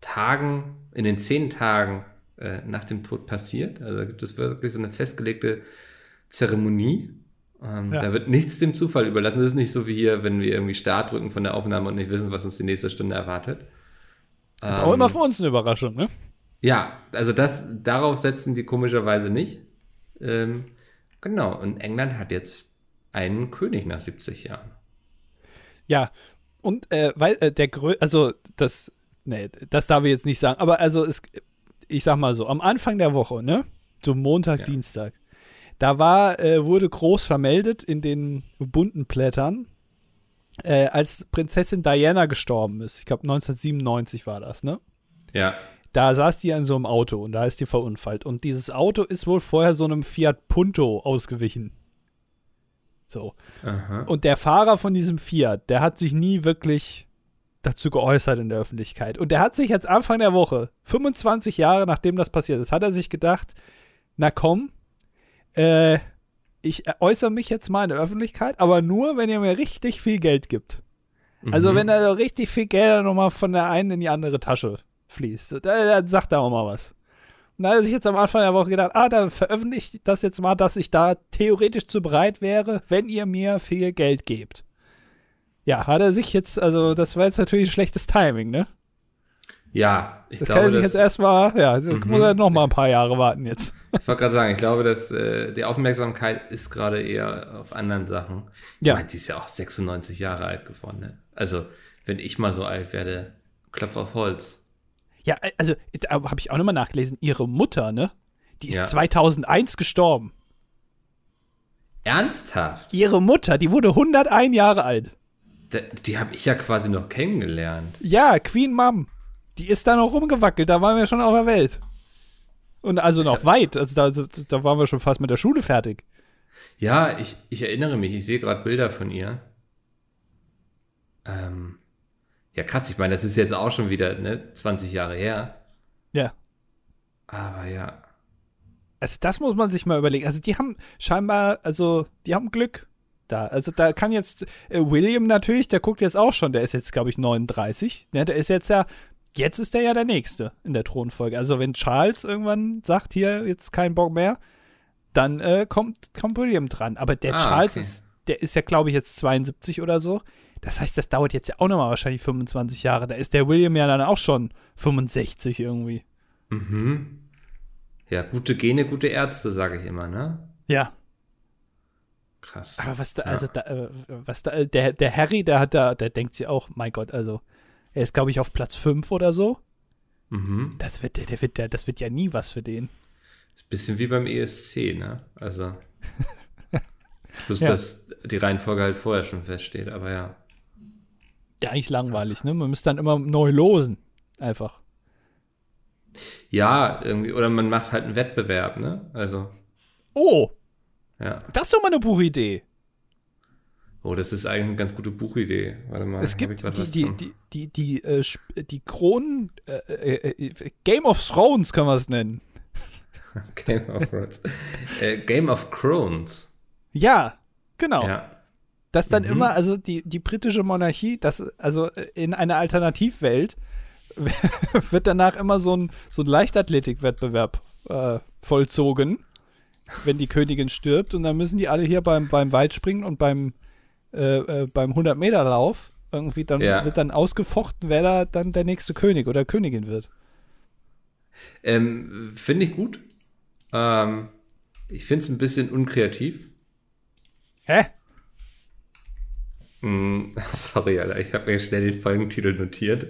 Tagen, in den zehn Tagen äh, nach dem Tod passiert. Also da gibt es wirklich so eine festgelegte Zeremonie. Ähm, Ja. Da wird nichts dem Zufall überlassen. Das ist nicht so wie hier, wenn wir irgendwie Start drücken von der Aufnahme und nicht wissen, was uns die nächste Stunde erwartet. Ist Ähm, auch immer für uns eine Überraschung, ne? ja, also das, darauf setzen die komischerweise nicht. Ähm, genau, und England hat jetzt einen König nach 70 Jahren. Ja. Und äh, weil äh, der Grö also das, nee, das darf ich jetzt nicht sagen, aber also es, ich sag mal so, am Anfang der Woche, ne? So Montag, Ja. Dienstag, da war, äh, wurde groß vermeldet in den bunten Blättern, äh, als Prinzessin Diana gestorben ist. Ich glaube 1997 war das, ne? Ja, Da saß die in so einem Auto und da ist die verunfallt. Und dieses Auto ist wohl vorher so einem Fiat Punto ausgewichen. So. aha. Und der Fahrer von diesem Fiat, der hat sich nie wirklich dazu geäußert in der Öffentlichkeit. Und der hat sich jetzt Anfang der Woche, 25 Jahre nachdem das passiert ist, hat er sich gedacht, na komm, äh, ich äußere mich jetzt mal in der Öffentlichkeit, aber nur, wenn ihr mir richtig viel Geld gibt. Also Mhm. wenn da so richtig viel Geld nochmal von der einen in die andere Tasche fließt, da, da sagt er auch mal was. Und da hat er sich jetzt am Anfang der Woche gedacht, ah, dann veröffentliche ich das jetzt mal, dass ich da theoretisch zu bereit wäre, wenn ihr mir viel Geld gebt. Ja, hat er sich jetzt, also das war jetzt natürlich ein schlechtes Timing, ne? Ja, ich Das kann glaube, er sich dass, jetzt erstmal, ja, Mhm. muss er noch mal ein paar Jahre warten jetzt. ich wollte gerade sagen, ich glaube, dass äh, die Aufmerksamkeit ist gerade eher auf anderen Sachen. Ja. Ich meine, sie ist ja auch 96 Jahre alt geworden. Ne? Also, wenn ich mal so alt werde, Klopf auf Holz. Ja, also habe ich auch nochmal nachgelesen. Ihre Mutter, ne? Die ist Ja. 2001 gestorben. Ernsthaft? Ihre Mutter, die wurde 101 Jahre alt. Da, die habe ich ja quasi noch kennengelernt. Ja, Queen Mom. Die ist da noch rumgewackelt, da waren wir schon auf der Welt. Und also noch weit, also da, da waren wir schon fast mit der Schule fertig. Ja, ich, ich erinnere mich, ich sehe gerade Bilder von ihr. Ähm, ja, krass, ich meine, das ist jetzt auch schon wieder ne, 20 Jahre her. Ja. Aber ja. Also das muss man sich mal überlegen. Also die haben scheinbar, also die haben Glück da. Also da kann jetzt äh, William natürlich, der guckt jetzt auch schon, der ist jetzt, glaube ich, 39. Ne, der ist jetzt ja, jetzt ist der ja der Nächste in der Thronfolge. Also wenn Charles irgendwann sagt, hier, jetzt kein Bock mehr, dann äh, kommt, kommt William dran. Aber der Ah, Charles okay. ist, der ist ja, glaube ich, jetzt 72 oder so. Das heißt, das dauert jetzt ja auch nochmal wahrscheinlich 25 Jahre. Da ist der William ja dann auch schon 65 irgendwie. Mhm. Ja, gute Gene, gute Ärzte, sage ich immer, ne? Ja. Krass. Aber was da, Ja. also da, äh, was da, äh, der, der Harry, der hat da, der denkt sich auch, mein Gott, also, er ist, glaube ich, auf Platz 5 oder so. Mhm. Das wird, der, der wird, der, das wird ja nie was für den. Ist ein bisschen wie beim ESC, ne? Also. <laughs> Plus, Ja. dass die Reihenfolge halt vorher schon feststeht, aber ja. Ja, eigentlich langweilig, ne? Man müsste dann immer neu losen. Einfach. Ja, irgendwie, oder man macht halt einen Wettbewerb, ne? Also, Oh, ja. das ist doch mal eine Buchidee. Oh, das ist eigentlich eine ganz gute Buchidee. Warte mal, es gibt die, was die, die, die, die, äh, die Kronen, äh, äh, äh, Game of Thrones können wir es nennen. <laughs> Game of Thrones. äh, Game of Crones. Ja, genau. Ja. Dass dann Mhm. immer, also die, die britische Monarchie, das, also äh, in einer Alternativwelt <laughs> wird danach immer so ein, so ein Leichtathletikwettbewerb äh, vollzogen, wenn die Königin stirbt. Und dann müssen die alle hier beim, beim Weitspringen und beim, äh, äh, beim 100-Meter-Lauf irgendwie, dann Ja. wird dann ausgefochten, wer da dann der nächste König oder Königin wird. Ähm, finde ich gut. Ähm, ich finde es ein bisschen unkreativ. Hä? Mm, <laughs> sorry, Alter, ich habe mir schnell den Folgentitel notiert.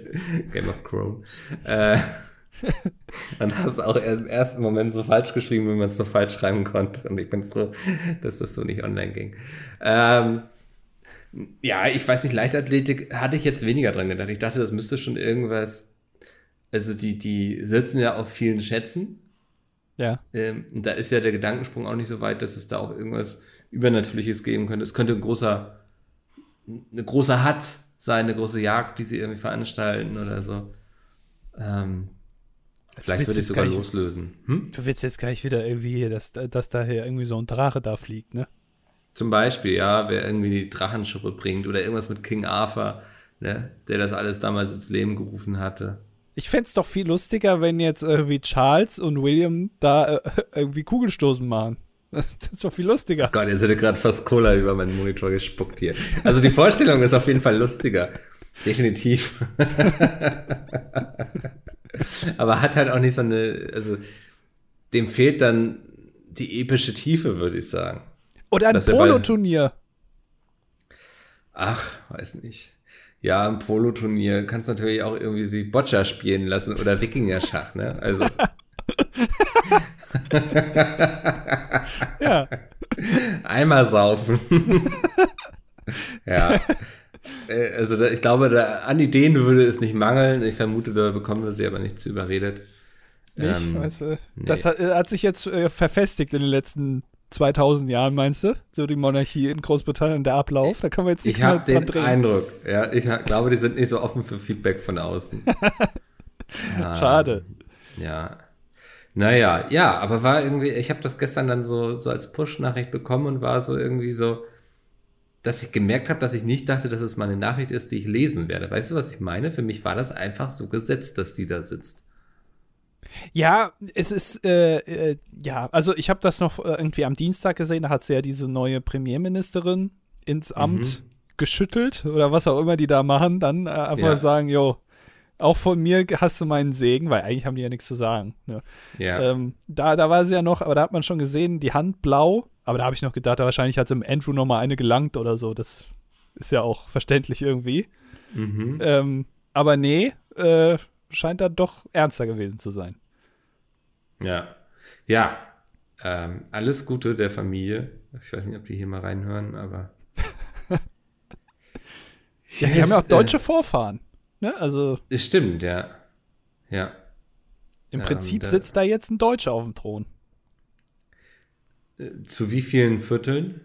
Game of Crown. Äh, <laughs> und hast es auch im ersten Moment so falsch geschrieben, wenn man es so falsch schreiben konnte. Und ich bin froh, dass das so nicht online ging. Ähm, ja, ich weiß nicht, Leichtathletik hatte ich jetzt weniger dran gedacht. Ich dachte, das müsste schon irgendwas. Also, die, die sitzen ja auf vielen Schätzen. Ja. Ähm, und da ist ja der Gedankensprung auch nicht so weit, dass es da auch irgendwas Übernatürliches geben könnte. Es könnte ein großer, eine große Hatt sein, eine große Jagd, die sie irgendwie veranstalten oder so. Ähm, vielleicht würde ich sogar loslösen. Hm? Du willst jetzt gleich wieder irgendwie, hier, dass, dass da hier irgendwie so ein Drache da fliegt, ne? Zum Beispiel, ja, wer irgendwie die Drachenschuppe bringt oder irgendwas mit King Arthur, ne, der das alles damals ins Leben gerufen hatte. Ich fänd's doch viel lustiger, wenn jetzt irgendwie Charles und William da äh, irgendwie Kugelstoßen machen. Das ist doch viel lustiger. Gott, jetzt hätte gerade fast Cola über meinen Monitor gespuckt hier. Also die Vorstellung ist auf jeden Fall lustiger. Definitiv. <laughs> Aber hat halt auch nicht so eine, also dem fehlt dann die epische Tiefe, würde ich sagen. Oder ein er Poloturnier. Ach, weiß nicht. Ja, im Poloturnier kannst du natürlich auch irgendwie sie Boccia spielen lassen oder Wikingerschach, ne? Also <laughs> Ja. einmal saufen. <laughs> ja. Äh, Also ich glaube, da, an Ideen würde es nicht mangeln. Ich vermute, da bekommen wir sie aber nicht zu überredet. Nicht? Ähm, weißt du? nee. Das hat, äh, hat sich jetzt äh, verfestigt in den letzten 2000 Jahren, meinst du? So die Monarchie in Großbritannien, der Ablauf. Da kann man jetzt nichts Ich mehr habe dran den drehen. Eindruck, ja, ich hab, glaube, die sind nicht so offen für Feedback von außen. <laughs> Ja, Schade. Ja. Naja, ja, aber war irgendwie, ich habe das gestern dann so, so als Push-Nachricht bekommen und war so irgendwie so, dass ich gemerkt habe, dass ich nicht dachte, dass es mal eine Nachricht ist, die ich lesen werde. Weißt du, was ich meine? Für mich war das einfach so gesetzt, dass die da sitzt. Ja, es ist, äh, äh, ja, also ich habe das noch äh, irgendwie am Dienstag gesehen, da hat sie ja diese neue Premierministerin ins Amt geschüttelt oder was auch immer die da machen, dann äh, einfach Ja. sagen, jo, auch von mir hast du meinen Segen, weil eigentlich haben die ja nichts zu sagen. Ne? Ja. Ähm, da, da war sie ja noch, aber da hat man schon gesehen, die Hand blau, aber da habe ich noch gedacht, wahrscheinlich hat dem Andrew noch mal eine gelangt oder so, das ist ja auch verständlich irgendwie. mhm. Ähm, aber nee, äh, scheint dann doch ernster gewesen zu sein. Ja. Ja. Ähm, alles Gute der Familie. Ich weiß nicht, ob die hier mal reinhören, aber. <laughs> ja, die haben ja auch deutsche äh, Vorfahren. Ne? Also. Das stimmt, ja. Ja. Im Prinzip ähm, da, sitzt da jetzt ein Deutscher auf dem Thron. Äh, zu wie vielen Vierteln?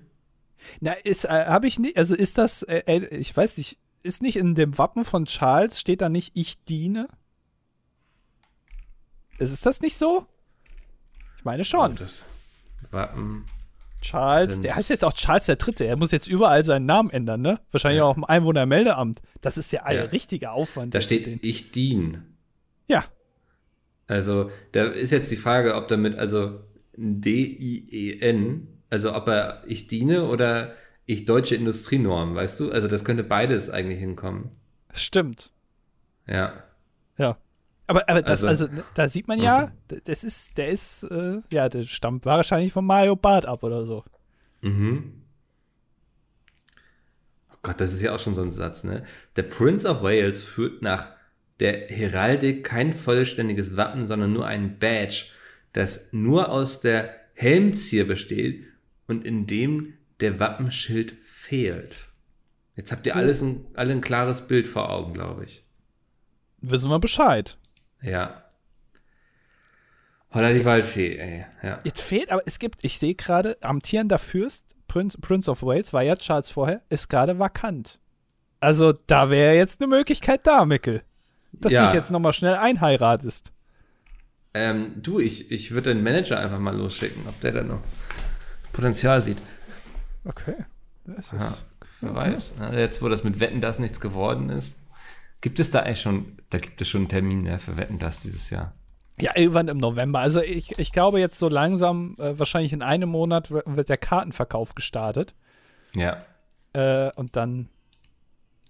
Na, ist, äh, habe ich nicht, also ist das, äh, äh, ich weiß nicht, ist nicht in dem Wappen von Charles, steht da nicht, ich diene? Ist das nicht so? Ich meine schon. Oh. Charles, der heißt jetzt auch Charles der Dritte. Er muss jetzt überall seinen Namen ändern, ne? Wahrscheinlich ja. auch im Einwohnermeldeamt. Das ist ja ein ja. richtiger Aufwand. Da steht, ich diene. Ja. Also, da ist jetzt die Frage, ob damit, also D-I-E-N, also ob er ich diene oder ich deutsche Industrienorm, weißt du? Also das könnte beides eigentlich hinkommen. Stimmt. Ja. Ja. Aber, aber das, also, also da sieht man ja, mhm. das ist, der ist, äh, ja, der stammt wahrscheinlich von Mario Bart ab oder so. Mhm. Oh Gott, das ist ja auch schon so ein Satz, ne? Der Prince of Wales führt nach der Heraldik kein vollständiges Wappen, sondern nur ein Badge, das nur aus der Helmzier besteht und in dem der Wappenschild fehlt. Jetzt habt ihr alles ein, alle ein klares Bild vor Augen, glaube ich. Wissen wir Bescheid. Ja. Holla die Waldfee, ey. Ja. Jetzt fehlt, aber es gibt, ich sehe gerade, amtierender Fürst, Prince, Prince of Wales, war ja Charles vorher, ist gerade vakant. Also da wäre jetzt eine Möglichkeit da, Mickel. Dass ja. du dich jetzt nochmal schnell einheiratest. Ähm, du, ich, ich würde den Manager einfach mal losschicken, ob der da noch Potenzial sieht. Okay. Ja, wer weiß. Ja. Jetzt, wo das mit Wetten das nichts geworden ist. Gibt es da eigentlich schon, da gibt es schon einen Termin ja, für Wetten das dieses Jahr? Ja, irgendwann im November. Also ich, ich glaube jetzt so langsam, äh, wahrscheinlich in einem Monat wird der Kartenverkauf gestartet. Ja. Äh, und dann,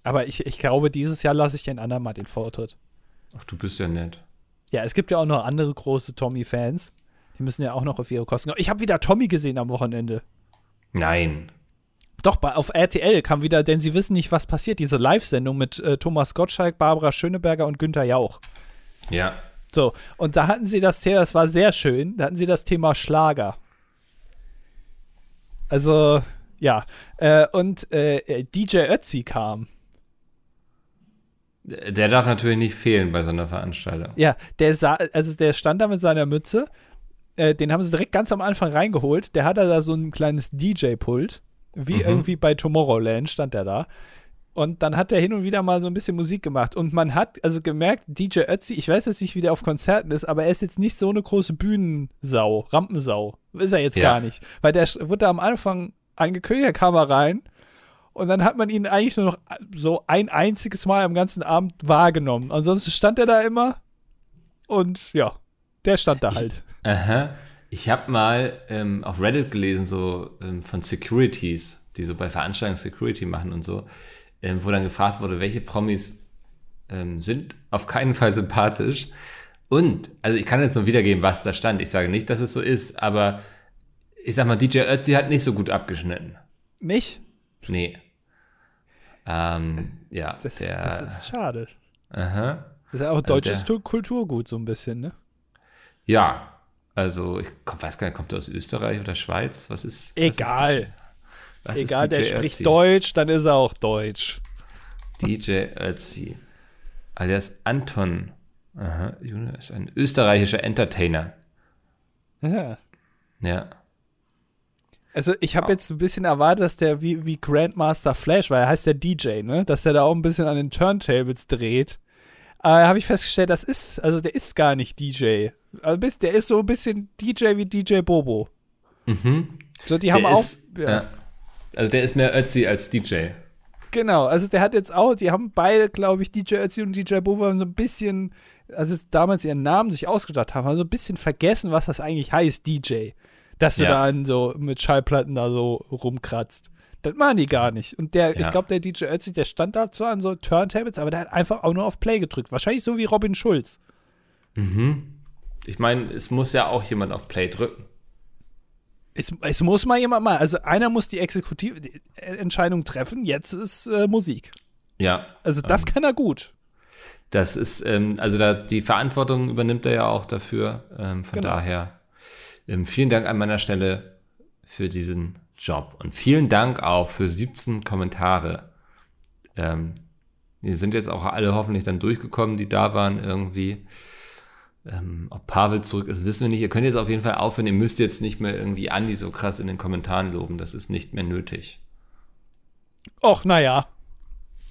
aber ich, ich glaube, dieses Jahr lasse ich den anderen mal den Vortritt. Ach, du bist ja nett. Ja, es gibt ja auch noch andere große Tommy-Fans. Die müssen ja auch noch auf ihre Kosten. Ich habe wieder Tommy gesehen am Wochenende. Nein. Doch, bei, auf RTL kam wieder, denn sie wissen nicht, was passiert, diese Live-Sendung mit äh, Thomas Gottschalk, Barbara Schöneberger und Günther Jauch. Ja. So, und da hatten sie das Thema, das war sehr schön, da hatten sie das Thema Schlager. Also, ja. Äh, und äh, DJ Ötzi kam. Der darf natürlich nicht fehlen bei so einer Veranstaltung. Ja, der sah, also der stand da mit seiner Mütze. Äh, den haben sie direkt ganz am Anfang reingeholt. Der hatte da so ein kleines DJ-Pult. Wie mhm. irgendwie bei Tomorrowland stand der da. Und dann hat er hin und wieder mal so ein bisschen Musik gemacht. Und man hat also gemerkt, DJ Ötzi, ich weiß jetzt nicht, wie der auf Konzerten ist, aber er ist jetzt nicht so eine große Bühnensau, Rampensau. Ist er jetzt ja. gar nicht. Weil der wurde am Anfang angekündigt, er kam mal rein und dann hat man ihn eigentlich nur noch so ein einziges Mal am ganzen Abend wahrgenommen. Ansonsten stand er da immer und ja, der stand da halt. Ich, aha. Ich habe mal ähm, auf Reddit gelesen, so ähm, von Securities, die so bei Veranstaltungen Security machen und so, ähm, wo dann gefragt wurde, welche Promis ähm, sind auf keinen Fall sympathisch. Und, also ich kann jetzt nur wiedergeben, was da stand. Ich sage nicht, dass es so ist, aber ich sag mal, DJ Ötzi hat nicht so gut abgeschnitten. Nicht? Nee. Ähm, ja, das, der, das ist schade. Aha. Das ist ja auch also deutsches der, Kulturgut so ein bisschen, ne? Ja, also ich weiß gar nicht, kommt er aus Österreich oder Schweiz? Was ist? Egal. Was ist Egal, der spricht Ötzi? Deutsch, dann ist er auch Deutsch. DJ Ötzi. Alias Anton. Aha, ist ein österreichischer Entertainer. Ja. Ja. Also ich habe jetzt ein bisschen erwartet, dass der wie, wie Grandmaster Flash, weil er heißt ja DJ, ne? Dass der da auch ein bisschen an den Turntables dreht. Aber habe ich festgestellt, das ist, also der ist gar nicht DJ. Also der ist so ein bisschen DJ wie DJ Bobo. Mhm. So, die haben der auch. Ist, ja. Ja. Also der ist mehr Ötzi als DJ. Genau, also der hat jetzt auch, die haben beide, glaube ich, DJ Ötzi und DJ Bobo haben so ein bisschen, als es damals ihren Namen sich ausgedacht haben, haben so ein bisschen vergessen, was das eigentlich heißt, DJ dass du ja. da so mit Schallplatten da so rumkratzt. Das machen die gar nicht. Und der, ich glaube, der DJ Ötzi, der stand da zwar an so Turntables, aber der hat einfach auch nur auf Play gedrückt. Wahrscheinlich so wie Robin Schulz. Mhm. Ich meine, es muss ja auch jemand auf Play drücken. Es, es muss mal jemand mal. Also einer muss die Exekutiventscheidung treffen. Jetzt ist äh, Musik. Ja. Also das ähm, kann er gut. das ist, ähm, also da, die Verantwortung übernimmt er ja auch dafür. Ähm, von Genau. daher ähm, vielen Dank an meiner Stelle für diesen Job. Und vielen Dank auch für 17 Kommentare. Ähm, die sind jetzt auch alle hoffentlich dann durchgekommen, die da waren irgendwie. Ähm, ob Pavel zurück ist, wissen wir nicht. Ihr könnt jetzt auf jeden Fall aufhören. Ihr müsst jetzt nicht mehr irgendwie Andi so krass in den Kommentaren loben. Das ist nicht mehr nötig. Och, naja.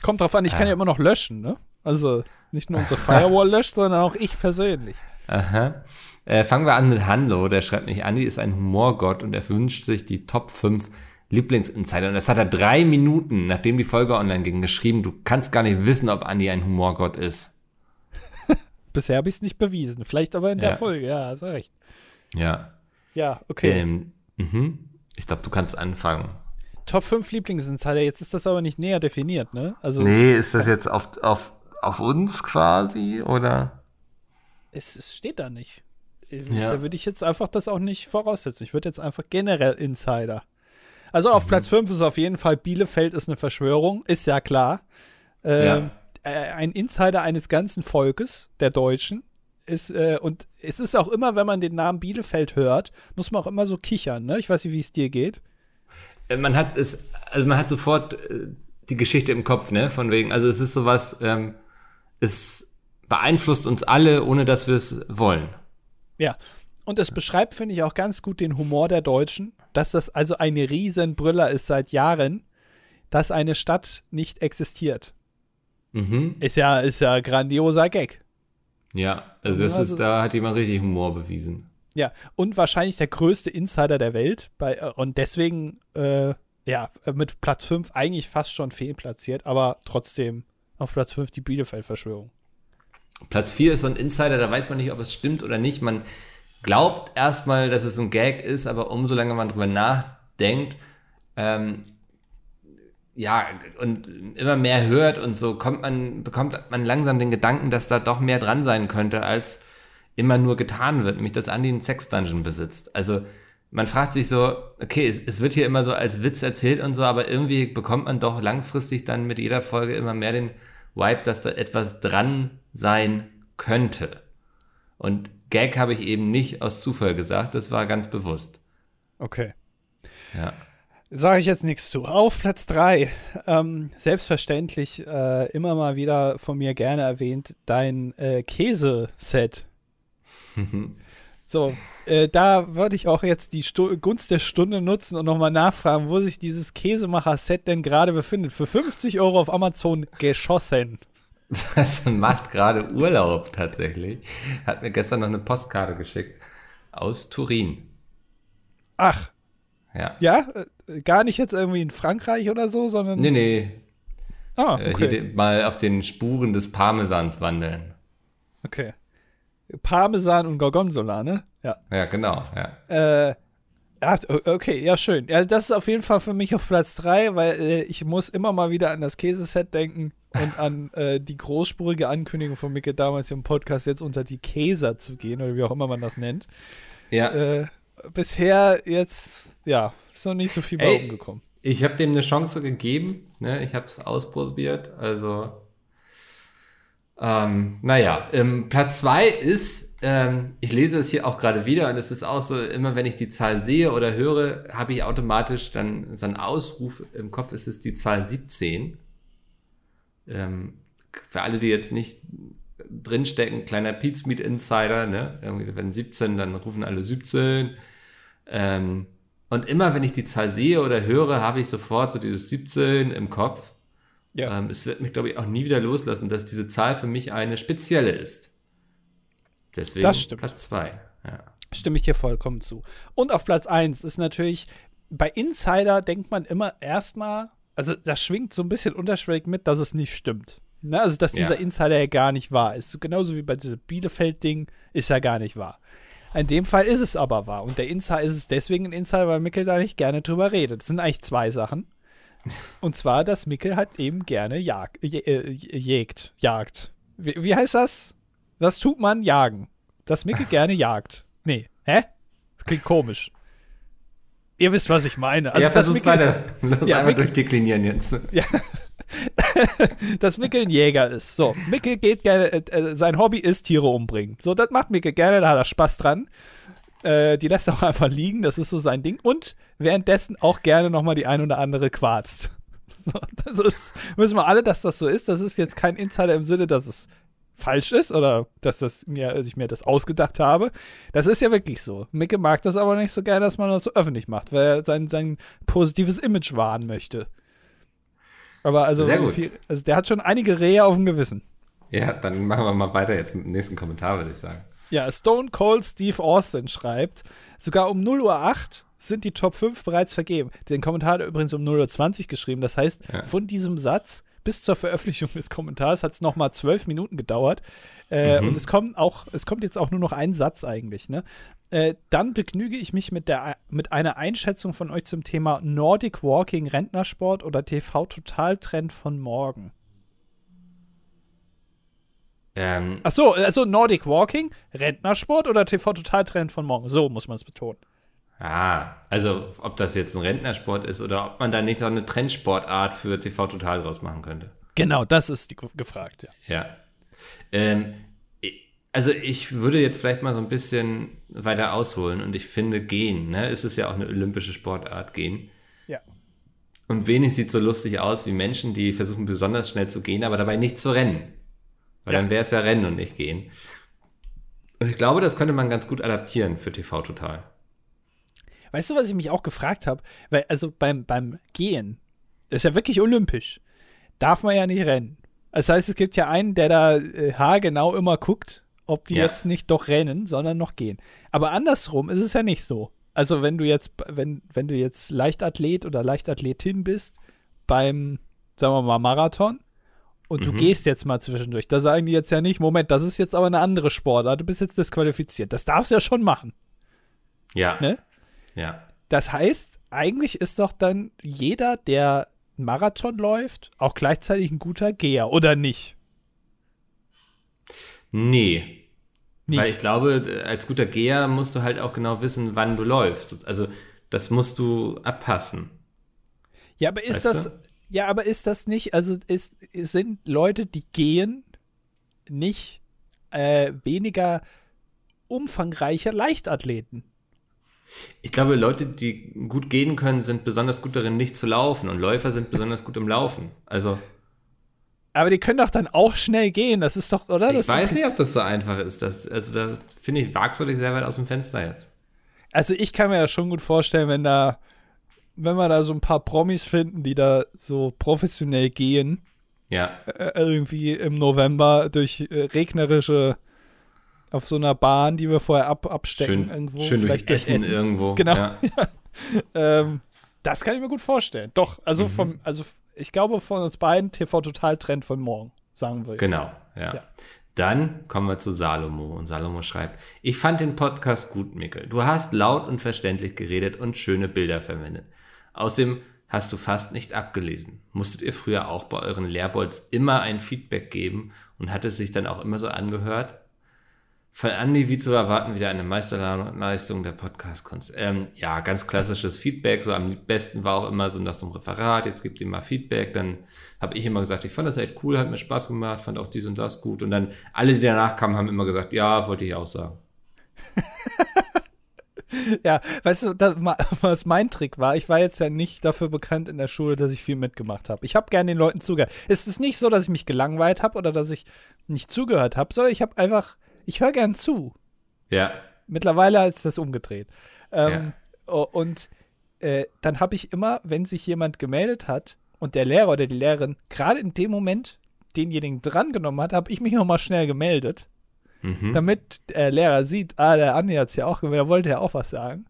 Kommt drauf an, ich kann Ja. ja immer noch löschen, ne? Also nicht nur unsere Firewall <laughs> löscht, sondern auch ich persönlich. Aha. Äh, fangen wir an mit Hanlo. Der schreibt nicht, Andi ist ein Humorgott und er wünscht sich die Top 5 Lieblingsinsider. Und das hat er drei Minuten, nachdem die Folge online ging, geschrieben. Du kannst gar nicht wissen, ob Andi ein Humorgott ist. Bisher habe ich es nicht bewiesen. Vielleicht aber in der Ja. Folge, ja, hast du recht. Ja. Ja, okay. Ähm, mhm. Ich glaube, du kannst anfangen. Top 5 Lieblingsinsider, jetzt ist das aber nicht näher definiert, ne? Also Nee, ist das jetzt auf, auf, auf uns quasi oder? es, es steht da nicht. Äh, Ja. Da würde ich jetzt einfach das auch nicht voraussetzen. Ich würde jetzt einfach generell Insider. Also Mhm. auf Platz 5 ist auf jeden Fall Bielefeld ist eine Verschwörung, ist ja klar. Ähm, äh, ein Insider eines ganzen Volkes, der Deutschen, ist, äh, und es ist auch immer, wenn man den Namen Bielefeld hört, muss man auch immer so kichern, ne? Ich weiß nicht, wie es dir geht. Äh, Man hat es, also man hat sofort äh, die Geschichte im Kopf, ne? Von wegen, also es ist sowas, ähm, es beeinflusst uns alle, ohne dass wir es wollen. Ja. Und es beschreibt, finde ich, auch ganz gut den Humor der Deutschen, dass das also ein Riesenbrüller ist seit Jahren, dass eine Stadt nicht existiert. Mhm. Ist ja, ist ja ein grandioser Gag. Ja, also das Also- ist, da hat jemand richtig Humor bewiesen. Ja, und wahrscheinlich der größte Insider der Welt. Bei, äh, und deswegen, äh, ja, mit Platz 5 eigentlich fast schon fehlplatziert, aber trotzdem auf Platz 5 die Bielefeld-Verschwörung. Platz 4 ist so ein Insider, da weiß man nicht, ob es stimmt oder nicht. Man glaubt erstmal, dass es ein Gag ist, aber umso länger man drüber nachdenkt, ähm, ja, und immer mehr hört und so kommt man, bekommt man langsam den Gedanken, dass da doch mehr dran sein könnte, als immer nur getan wird, nämlich dass Andi einen Sex-Dungeon besitzt. Also man fragt sich so, okay, es, es wird hier immer so als Witz erzählt und so, aber irgendwie bekommt man doch langfristig dann mit jeder Folge immer mehr den Vibe, dass da etwas dran sein könnte. Und Gag habe ich eben nicht aus Zufall gesagt, das war ganz bewusst. Okay. Ja. Sage ich jetzt nichts zu. Auf Platz 3, ähm, selbstverständlich äh, immer mal wieder von mir gerne erwähnt, dein äh, Käseset. <laughs> so, äh, da würde ich auch jetzt die Stu Gunst der Stunde nutzen und nochmal nachfragen, wo sich dieses Käsemacher-Set denn gerade befindet. Für 50 Euro auf Amazon geschossen. Das macht gerade Urlaub tatsächlich. Hat mir gestern noch eine Postkarte geschickt. Aus Turin. Ach, Ja. ja, gar nicht jetzt irgendwie in Frankreich oder so, sondern. Nee, nee. Ah, Äh, okay. Hier mal auf den Spuren des Parmesans wandeln. okay. Parmesan und Gorgonzola, ne? Ja. Ja, genau. Ja. Äh, o- okay, ja, schön. Ja, das ist auf jeden Fall für mich auf Platz 3, weil äh, ich muss immer mal wieder an das Käseset denken und an <laughs> äh, die großspurige Ankündigung von Micke damals im Podcast, jetzt unter die Käser zu gehen oder wie auch immer man das nennt. ja. Äh, bisher jetzt, ja, ist noch nicht so viel bei rumgekommen. Ich habe dem eine Chance gegeben. Ne? Ich habe es ausprobiert. Also, ähm, naja, ähm, Platz zwei ist, ähm, ich lese es hier auch gerade wieder und es ist auch so, immer wenn ich die Zahl sehe oder höre, habe ich automatisch dann so einen Ausruf im Kopf, es ist die Zahl 17. Ähm, für alle, die jetzt nicht drinstecken, kleiner Pizmeet Insider, ne? Irgendwie, wenn 17, dann rufen alle 17. Ähm, und immer wenn ich die Zahl sehe oder höre, habe ich sofort so dieses 17 im Kopf. Ja. Ähm, es wird mich, glaube ich, auch nie wieder loslassen, dass diese Zahl für mich eine spezielle ist. Deswegen Das stimmt. Platz 2. Ja. Stimme ich dir vollkommen zu. Und auf Platz 1 ist natürlich, bei Insider denkt man immer erstmal, also das schwingt so ein bisschen unterschwellig mit, dass es nicht stimmt. Ne? Also, dass Ja. dieser Insider ja gar nicht wahr ist. So genauso wie bei diesem Bielefeld-Ding ist ja gar nicht wahr. In dem Fall ist es aber wahr. Und der Insider ist es deswegen ein Insider, weil Mickel da nicht gerne drüber redet. Das sind eigentlich zwei Sachen. <laughs> Und zwar, dass Mickel halt eben gerne jag, äh, jägt. Jagt. Wie, wie heißt das? Das tut man jagen. Dass Mickel <laughs> gerne jagt. Nee. Hä? Das klingt komisch. Ihr wisst, was ich meine. Also, ja, versuch's Mickel- weiter. <laughs> Lass Ja, einmal Mick- durchdeklinieren jetzt. Ja. <laughs> dass Mickel ein Jäger ist. So, Mickel geht gerne, äh, äh, sein Hobby ist Tiere umbringen. So, das macht Mickel gerne, da hat er Spaß dran. Äh, die lässt er auch einfach liegen, das ist so sein Ding. Und währenddessen auch gerne nochmal die ein oder andere quarzt. <laughs> So, das ist, wissen wir alle, dass das so ist. Das ist jetzt kein Insider im Sinne, dass es falsch ist oder dass das mir, ich mir das ausgedacht habe. Das ist ja wirklich so. Micke mag das aber nicht so gerne, dass man das so öffentlich macht, weil er sein, sein positives Image wahren möchte. Aber also, viel, also der hat schon einige Rehe auf dem Gewissen. Ja, dann machen wir mal weiter jetzt mit dem nächsten Kommentar, würde ich sagen. Ja, Stone Cold Steve Austin schreibt, sogar um 0 Uhr 8 sind die Top 5 bereits vergeben. Den Kommentar hat er übrigens um 0 Uhr 20 geschrieben. Das heißt, ja. von diesem Satz bis zur Veröffentlichung des Kommentars hat es nochmal zwölf Minuten gedauert. Äh, mhm. Und es kommt auch, es kommt jetzt auch nur noch ein Satz eigentlich, ne? Äh, dann begnüge ich mich mit, der, mit einer Einschätzung von euch zum Thema Nordic Walking Rentnersport oder TV-Totaltrend von morgen. Ähm, Ach so, also Nordic Walking, Rentnersport oder TV-Totaltrend von morgen. So muss man es betonen. Ah, also ob das jetzt ein Rentnersport ist oder ob man da nicht noch eine Trendsportart für TV Total draus machen könnte. Genau, das ist die, gefragt, ja. Ja. Ähm, also ich würde jetzt vielleicht mal so ein bisschen weiter ausholen und ich finde Gehen, ne, es ist ja auch eine olympische Sportart, Gehen. Ja. Und wenig sieht so lustig aus wie Menschen, die versuchen besonders schnell zu gehen, aber dabei nicht zu rennen. Weil ja. dann wäre es ja Rennen und nicht Gehen. Und ich glaube, das könnte man ganz gut adaptieren für TV Total. Weißt du, was ich mich auch gefragt habe? Weil, also beim, beim Gehen, das ist ja wirklich olympisch, darf man ja nicht rennen. Das heißt, es gibt ja einen, der da äh, haargenau immer guckt, ob die ja. jetzt nicht doch rennen, sondern noch gehen. Aber andersrum ist es ja nicht so. Also wenn du jetzt, wenn, wenn du jetzt Leichtathlet oder Leichtathletin bist beim, sagen wir mal, Marathon und mhm. du gehst jetzt mal zwischendurch, da sagen die jetzt ja nicht, Moment, das ist jetzt aber eine andere Sportart, du bist jetzt disqualifiziert. Das darfst du ja schon machen. Ja. Ne? Ja. Das heißt, eigentlich ist doch dann jeder, der Marathon läuft, auch gleichzeitig ein guter Geher, oder nicht? Nee. Nicht. Weil ich glaube, als guter Geher musst du halt auch genau wissen, wann du läufst. Also, das musst du abpassen. Ja, aber ist weißt das, du? ja, aber ist das nicht, also ist, sind Leute, die gehen, nicht äh, weniger umfangreiche Leichtathleten? Ich glaube, Leute, die gut gehen können, sind besonders gut darin, nicht zu laufen. Und Läufer sind besonders gut im Laufen. Also. Aber die können doch dann auch schnell gehen. Das ist doch, oder? Ich das weiß nicht, ob das so einfach ist. Das, also, da finde ich, wagst du dich sehr weit aus dem Fenster jetzt. Also, ich kann mir das schon gut vorstellen, wenn da, wenn wir da so ein paar Promis finden, die da so professionell gehen. Ja. Äh, irgendwie im November durch äh, regnerische auf so einer Bahn, die wir vorher ab, abstecken schön, irgendwo. Schön Vielleicht durch Essen, Essen, irgendwo. Genau. Ja. <laughs> ähm, das kann ich mir gut vorstellen. Doch, also mhm. vom, also ich glaube von uns beiden TV Total Trend von morgen, sagen wir. Genau, ja. ja. Dann kommen wir zu Salomo und Salomo schreibt, ich fand den Podcast gut, Mikkel. Du hast laut und verständlich geredet und schöne Bilder verwendet. Außerdem hast du fast nicht abgelesen. Musstet ihr früher auch bei euren Lehrbolts immer ein Feedback geben und hat es sich dann auch immer so angehört? Von Andy, wie zu erwarten, wieder eine Meisterleistung der Podcast-Kunst. Ähm, ja, ganz klassisches Feedback. So am besten war auch immer so nach so einem Referat, jetzt gibt ihm mal Feedback. Dann habe ich immer gesagt, ich fand das echt cool, hat mir Spaß gemacht, fand auch dies und das gut. Und dann alle, die danach kamen, haben immer gesagt, ja, wollte ich auch sagen. <laughs> ja, weißt du, das, <laughs> was mein Trick war, ich war jetzt ja nicht dafür bekannt in der Schule, dass ich viel mitgemacht habe. Ich habe gerne den Leuten zugehört. Es ist nicht so, dass ich mich gelangweilt habe oder dass ich nicht zugehört habe, sondern ich habe einfach ich höre gern zu. Ja. Mittlerweile ist das umgedreht. Ähm, ja. Und äh, dann habe ich immer, wenn sich jemand gemeldet hat und der Lehrer oder die Lehrerin gerade in dem Moment denjenigen drangenommen hat, habe ich mich nochmal schnell gemeldet, mhm. damit der Lehrer sieht, ah, der Andi hat es ja auch gemeldet, er wollte ja auch was sagen.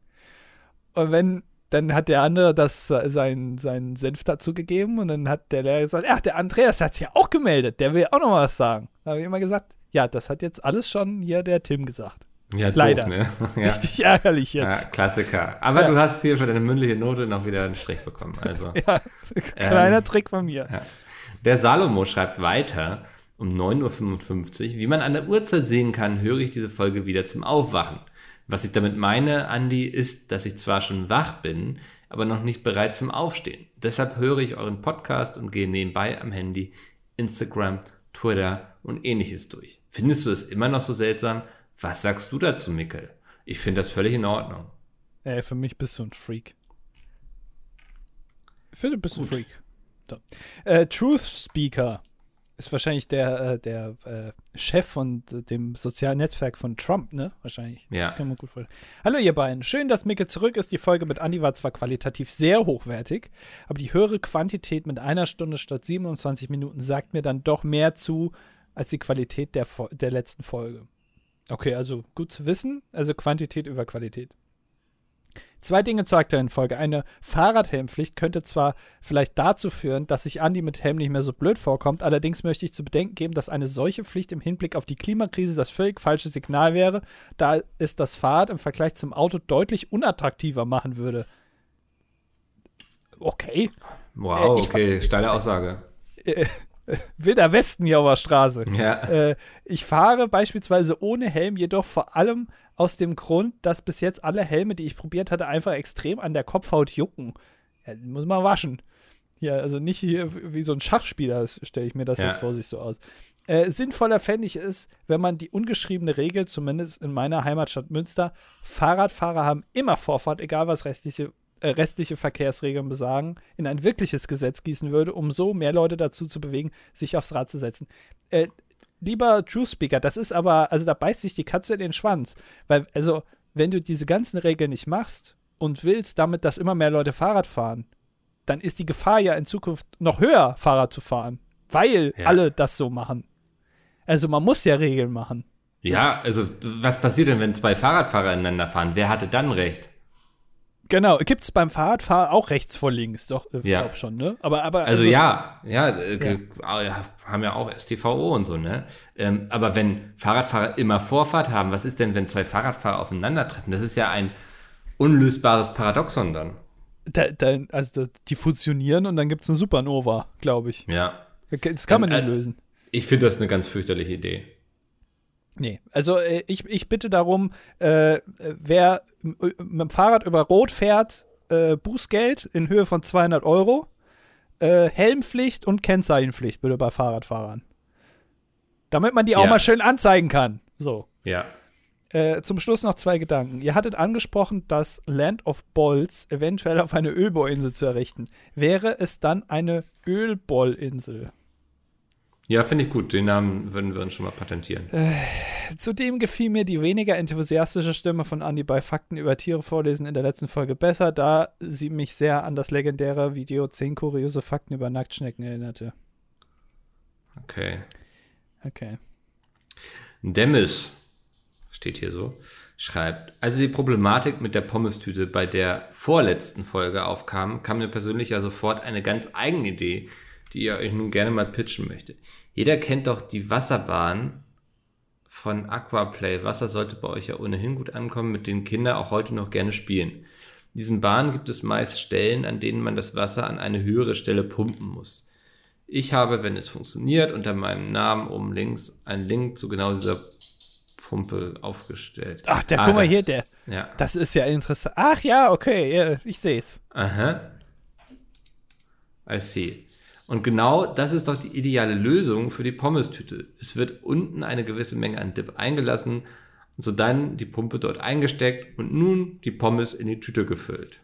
Und wenn, dann hat der andere das seinen, seinen Senf dazu gegeben und dann hat der Lehrer gesagt, ach, der Andreas hat es ja auch gemeldet, der will auch noch was sagen. Da habe ich immer gesagt, ja, das hat jetzt alles schon hier der Tim gesagt. Ja, Leider. Doof, ne? <laughs> ja. Richtig ärgerlich jetzt. Ja, Klassiker. Aber ja. du hast hier für deine mündliche Note noch wieder einen Strich bekommen. Also, <laughs> ja, kleiner ähm, Trick von mir. Der Salomo schreibt weiter um 9.55 Uhr. Wie man an der Uhrzeit sehen kann, höre ich diese Folge wieder zum Aufwachen. Was ich damit meine, Andi, ist, dass ich zwar schon wach bin, aber noch nicht bereit zum Aufstehen. Deshalb höre ich euren Podcast und gehe nebenbei am Handy Instagram, Twitter und ähnliches durch. Findest du es immer noch so seltsam? Was sagst du dazu, Mickel? Ich finde das völlig in Ordnung. Ey, für mich bist du ein Freak. Ich finde, du bist ein Freak. So. Äh, Truth Speaker ist wahrscheinlich der, äh, der äh, Chef von dem sozialen Netzwerk von Trump, ne? Wahrscheinlich. Ja. Kann man gut vorstellen. Hallo, ihr beiden. Schön, dass Micke zurück ist. Die Folge mit Andi war zwar qualitativ sehr hochwertig, aber die höhere Quantität mit einer Stunde statt 27 Minuten sagt mir dann doch mehr zu als die Qualität der, der letzten Folge. Okay, also gut zu wissen. Also Quantität über Qualität. Zwei Dinge zur aktuellen Folge. Eine Fahrradhelmpflicht könnte zwar vielleicht dazu führen, dass sich Andi mit Helm nicht mehr so blöd vorkommt, allerdings möchte ich zu bedenken geben, dass eine solche Pflicht im Hinblick auf die Klimakrise das völlig falsche Signal wäre, da es das Fahrrad im Vergleich zum Auto deutlich unattraktiver machen würde. Okay. Wow, äh, okay, steile Aussage. Äh, <laughs> Wilder Westen hier auf der Straße. Ja. Äh, ich fahre beispielsweise ohne Helm, jedoch vor allem aus dem Grund, dass bis jetzt alle Helme, die ich probiert hatte, einfach extrem an der Kopfhaut jucken. Ja, muss man waschen. Ja, also nicht hier wie so ein Schachspieler, stelle ich mir das ja. jetzt vor sich so aus. Äh, sinnvoller fände ich es, wenn man die ungeschriebene Regel, zumindest in meiner Heimatstadt Münster, Fahrradfahrer haben immer Vorfahrt, egal was restliche restliche Verkehrsregeln besagen, in ein wirkliches Gesetz gießen würde, um so mehr Leute dazu zu bewegen, sich aufs Rad zu setzen. Äh, lieber True Speaker, das ist aber, also da beißt sich die Katze in den Schwanz. Weil, also, wenn du diese ganzen Regeln nicht machst und willst damit, dass immer mehr Leute Fahrrad fahren, dann ist die Gefahr ja in Zukunft noch höher, Fahrrad zu fahren. Weil ja. alle das so machen. Also man muss ja Regeln machen. Ja, also was passiert denn, wenn zwei Fahrradfahrer ineinander fahren? Wer hatte dann recht? Genau, gibt es beim Fahrradfahren auch rechts vor links, doch, ich ja. glaube schon, ne? Aber, aber also, also ja, ja, äh, ja, haben ja auch STVO und so, ne? Ähm, aber wenn Fahrradfahrer immer Vorfahrt haben, was ist denn, wenn zwei Fahrradfahrer aufeinandertreffen? Das ist ja ein unlösbares Paradoxon dann. Da, da, also die fusionieren und dann gibt es eine Supernova, glaube ich. Ja. Das kann man ähm, nicht äh, lösen. Ich finde das eine ganz fürchterliche Idee. Nee, also äh, ich, ich bitte darum, äh, wer mit dem Fahrrad über Rot fährt, äh, Bußgeld in Höhe von 200 Euro, äh, Helmpflicht und Kennzeichenpflicht bitte bei Fahrradfahrern. Damit man die auch ja. mal schön anzeigen kann. So. Ja. Äh, zum Schluss noch zwei Gedanken. Ihr hattet angesprochen, das Land of Balls eventuell auf eine Ölbohrinsel zu errichten. Wäre es dann eine Ölbollinsel? Ja, finde ich gut. Den Namen würden wir uns schon mal patentieren. Äh, zudem gefiel mir die weniger enthusiastische Stimme von Andy bei Fakten über Tiere vorlesen in der letzten Folge besser, da sie mich sehr an das legendäre Video 10 kuriose Fakten über Nacktschnecken erinnerte. Okay. Okay. Demis, steht hier so, schreibt, also die Problematik mit der Pommestüte bei der vorletzten Folge aufkam, kam mir persönlich ja sofort eine ganz eigene Idee, die ihr euch nun gerne mal pitchen möchte. Jeder kennt doch die Wasserbahn von Aquaplay. Wasser sollte bei euch ja ohnehin gut ankommen, mit denen Kinder auch heute noch gerne spielen. In diesen Bahnen gibt es meist Stellen, an denen man das Wasser an eine höhere Stelle pumpen muss. Ich habe, wenn es funktioniert, unter meinem Namen oben links einen Link zu genau dieser Pumpe aufgestellt. Ach, der, ah, guck mal hier, der. Ja. Das ist ja interessant. Ach ja, okay, ich sehe es. Aha. I see. Und genau das ist doch die ideale Lösung für die Pommes-Tüte. Es wird unten eine gewisse Menge an Dip eingelassen so dann die Pumpe dort eingesteckt und nun die Pommes in die Tüte gefüllt.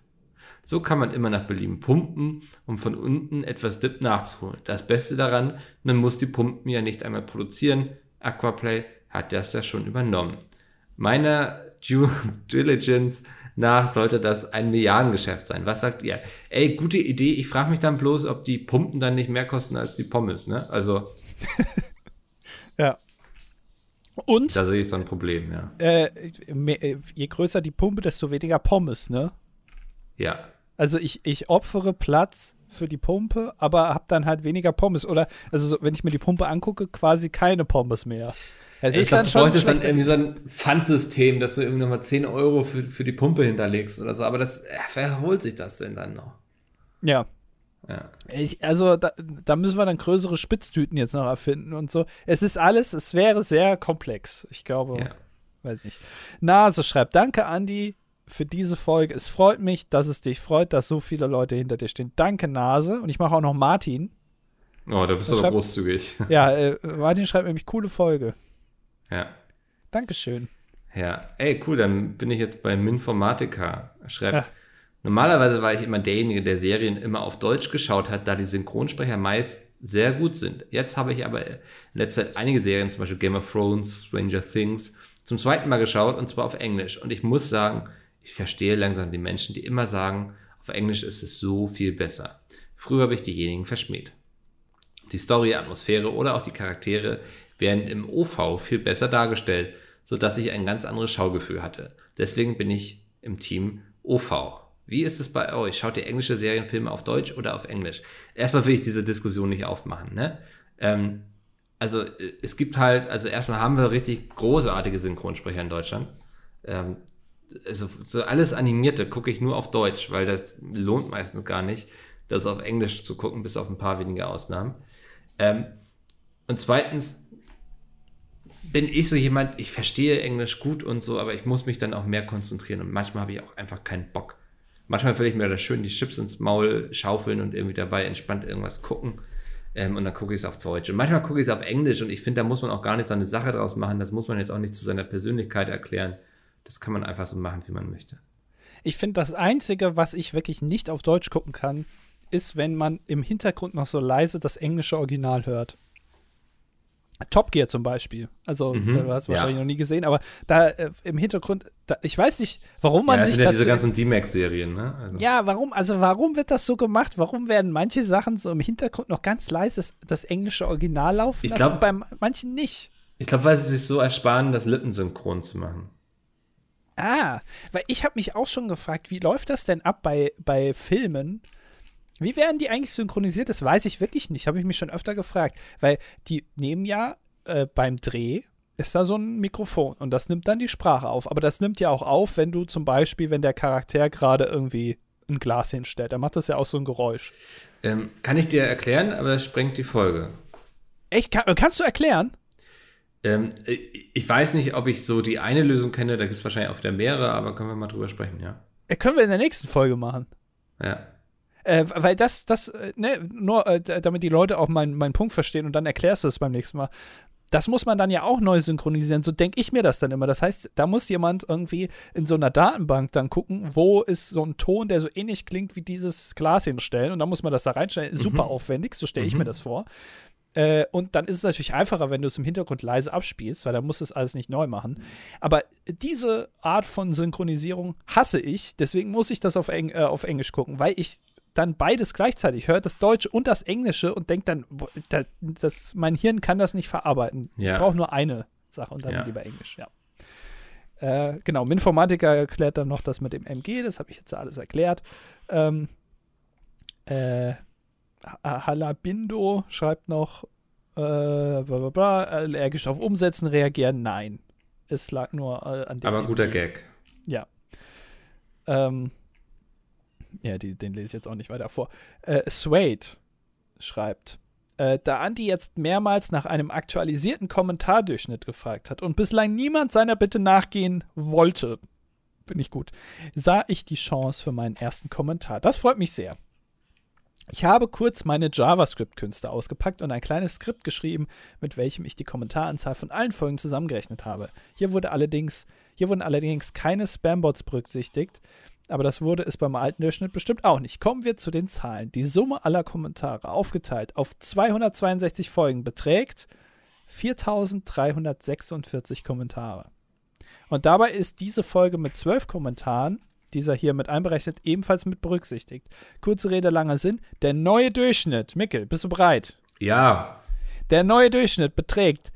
So kann man immer nach Belieben pumpen, um von unten etwas Dip nachzuholen. Das Beste daran, man muss die Pumpen ja nicht einmal produzieren. Aquaplay hat das ja schon übernommen. Meiner Due <laughs> Diligence nach sollte das ein Milliardengeschäft sein. Was sagt ihr? Ey, gute Idee. Ich frage mich dann bloß, ob die Pumpen dann nicht mehr kosten als die Pommes, ne? Also. <laughs> ja. Und? Da sehe ich so ein Problem, ja. Äh, mehr, je größer die Pumpe, desto weniger Pommes, ne? Ja. Also ich, ich opfere Platz für die Pumpe, aber habe dann halt weniger Pommes. Oder, also so, wenn ich mir die Pumpe angucke, quasi keine Pommes mehr. Es Ey, ist glaub, dann schon. Du bräuchtest dann irgendwie so ein Pfandsystem, dass du irgendwie nochmal 10 Euro für, für die Pumpe hinterlegst oder so. Aber das, äh, wer holt sich das denn dann noch? Ja. Ja. Ich, also da, da, müssen wir dann größere Spitztüten jetzt noch erfinden und so. Es ist alles, es wäre sehr komplex. Ich glaube, ja. weiß nicht. Na, so schreibt, danke Andi für diese Folge. Es freut mich, dass es dich freut, dass so viele Leute hinter dir stehen. Danke, Nase. Und ich mache auch noch Martin. Oh, da bist du aber großzügig. Ja, äh, Martin schreibt nämlich coole Folge. Ja. Dankeschön. Ja, ey, cool, dann bin ich jetzt bei Minformatica. Schreibt, ja. normalerweise war ich immer derjenige, der Serien immer auf Deutsch geschaut hat, da die Synchronsprecher meist sehr gut sind. Jetzt habe ich aber in letzter Zeit einige Serien, zum Beispiel Game of Thrones, Stranger Things, zum zweiten Mal geschaut und zwar auf Englisch. Und ich muss sagen, ich verstehe langsam die Menschen, die immer sagen, auf Englisch ist es so viel besser. Früher habe ich diejenigen verschmäht. Die Story, Atmosphäre oder auch die Charaktere werden im OV viel besser dargestellt, sodass ich ein ganz anderes Schaugefühl hatte. Deswegen bin ich im Team OV. Wie ist es bei euch? Schaut ihr englische Serienfilme auf Deutsch oder auf Englisch? Erstmal will ich diese Diskussion nicht aufmachen. Ne? Ähm, also es gibt halt, also erstmal haben wir richtig großartige Synchronsprecher in Deutschland. Ähm, also so alles Animierte gucke ich nur auf Deutsch, weil das lohnt meistens gar nicht, das auf Englisch zu gucken, bis auf ein paar wenige Ausnahmen. Ähm, und zweitens bin ich so jemand, ich verstehe Englisch gut und so, aber ich muss mich dann auch mehr konzentrieren und manchmal habe ich auch einfach keinen Bock. Manchmal will ich mir da schön die Chips ins Maul schaufeln und irgendwie dabei entspannt irgendwas gucken. Ähm, und dann gucke ich es auf Deutsch. Und manchmal gucke ich es auf Englisch und ich finde, da muss man auch gar nicht so eine Sache draus machen. Das muss man jetzt auch nicht zu seiner Persönlichkeit erklären. Das kann man einfach so machen, wie man möchte. Ich finde, das Einzige, was ich wirklich nicht auf Deutsch gucken kann, ist, wenn man im Hintergrund noch so leise das englische Original hört. Top Gear zum Beispiel. Also, mhm, du hast wahrscheinlich ja. noch nie gesehen, aber da äh, im Hintergrund, da, ich weiß nicht, warum man ja, das sich. Sind ja diese ganzen D-Max-Serien, ne? Also. Ja, warum, also warum wird das so gemacht? Warum werden manche Sachen so im Hintergrund noch ganz leise das, das englische Original laufen? Ich glaube, bei manchen nicht. Ich glaube, weil sie sich so ersparen, das lippensynchron zu machen. Ah, weil ich habe mich auch schon gefragt, wie läuft das denn ab bei, bei Filmen? Wie werden die eigentlich synchronisiert? Das weiß ich wirklich nicht. Habe ich mich schon öfter gefragt. Weil die nehmen ja äh, beim Dreh ist da so ein Mikrofon und das nimmt dann die Sprache auf. Aber das nimmt ja auch auf, wenn du zum Beispiel, wenn der Charakter gerade irgendwie ein Glas hinstellt. Dann macht das ja auch so ein Geräusch. Ähm, kann ich dir erklären, aber das sprengt die Folge. Echt? Kann, kannst du erklären? Ähm, ich weiß nicht, ob ich so die eine Lösung kenne, da gibt es wahrscheinlich auch wieder mehrere, aber können wir mal drüber sprechen, ja. ja. Können wir in der nächsten Folge machen. Ja. Äh, weil das, das, äh, ne, nur äh, damit die Leute auch meinen mein Punkt verstehen und dann erklärst du es beim nächsten Mal. Das muss man dann ja auch neu synchronisieren. So denke ich mir das dann immer. Das heißt, da muss jemand irgendwie in so einer Datenbank dann gucken, wo ist so ein Ton, der so ähnlich klingt wie dieses Glas hinstellen. Und dann muss man das da reinstellen. Mhm. Super aufwendig, so stelle ich mhm. mir das vor. Äh, und dann ist es natürlich einfacher, wenn du es im Hintergrund leise abspielst, weil dann musst du es alles nicht neu machen. Aber diese Art von Synchronisierung hasse ich. Deswegen muss ich das auf, Eng äh, auf Englisch gucken, weil ich dann beides gleichzeitig hört, das Deutsche und das Englische und denkt dann, das, das mein Hirn kann das nicht verarbeiten. Ja. Ich brauche nur eine Sache und dann ja. lieber Englisch, ja. Äh, genau, Minformatiker erklärt dann noch das mit dem MG, das habe ich jetzt alles erklärt. Ähm, äh, Halabindo schreibt noch, äh, bla bla bla, allergisch auf Umsetzen reagieren, nein. Es lag nur äh, an dem. Aber guter Gag. Ja. Ähm, ja, die, den lese ich jetzt auch nicht weiter vor. Äh, Suede schreibt, äh, da Andy jetzt mehrmals nach einem aktualisierten Kommentardurchschnitt gefragt hat und bislang niemand seiner Bitte nachgehen wollte, bin ich gut, sah ich die Chance für meinen ersten Kommentar. Das freut mich sehr. Ich habe kurz meine JavaScript-Künste ausgepackt und ein kleines Skript geschrieben, mit welchem ich die Kommentaranzahl von allen Folgen zusammengerechnet habe. Hier, wurde allerdings, hier wurden allerdings keine Spambots berücksichtigt, aber das wurde es beim alten Durchschnitt bestimmt auch nicht. Kommen wir zu den Zahlen. Die Summe aller Kommentare aufgeteilt auf 262 Folgen beträgt 4346 Kommentare. Und dabei ist diese Folge mit 12 Kommentaren, dieser hier mit einberechnet, ebenfalls mit berücksichtigt. Kurze Rede, langer Sinn. Der neue Durchschnitt, Mickel, bist du bereit? Ja. Der neue Durchschnitt beträgt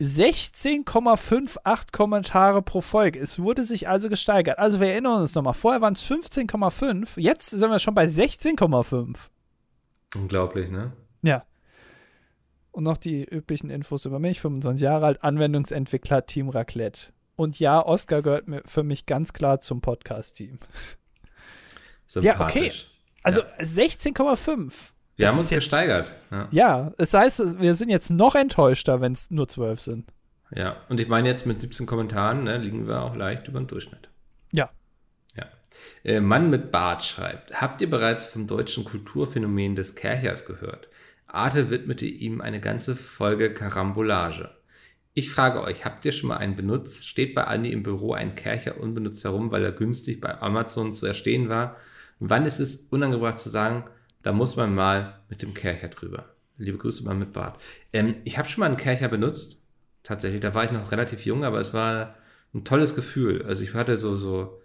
16,58 Kommentare pro Folge. Es wurde sich also gesteigert. Also wir erinnern uns nochmal, vorher waren es 15,5, jetzt sind wir schon bei 16,5. Unglaublich, ne? Ja. Und noch die üblichen Infos über mich, 25 Jahre alt, Anwendungsentwickler, Team Raclette. Und ja, Oscar gehört für mich ganz klar zum Podcast-Team. Ja, okay. Also ja. 16,5. Wir haben uns jetzt, gesteigert. Ja. ja, es heißt, wir sind jetzt noch enttäuschter, wenn es nur zwölf sind. Ja, und ich meine jetzt mit 17 Kommentaren ne, liegen wir auch leicht über den Durchschnitt. Ja. Äh, Mann mit Bart schreibt, habt ihr bereits vom deutschen Kulturphänomen des Kerchers gehört? Arte widmete ihm eine ganze Folge Karambolage. Ich frage euch, habt ihr schon mal einen benutzt? Steht bei Andi im Büro ein Kercher unbenutzt herum, weil er günstig bei Amazon zu erstehen war? Wann ist es unangebracht zu sagen, da muss man mal mit dem Kercher drüber? Liebe Grüße mal mit Bart. Ähm, ich habe schon mal einen Kercher benutzt. Tatsächlich, da war ich noch relativ jung, aber es war ein tolles Gefühl. Also ich hatte so, so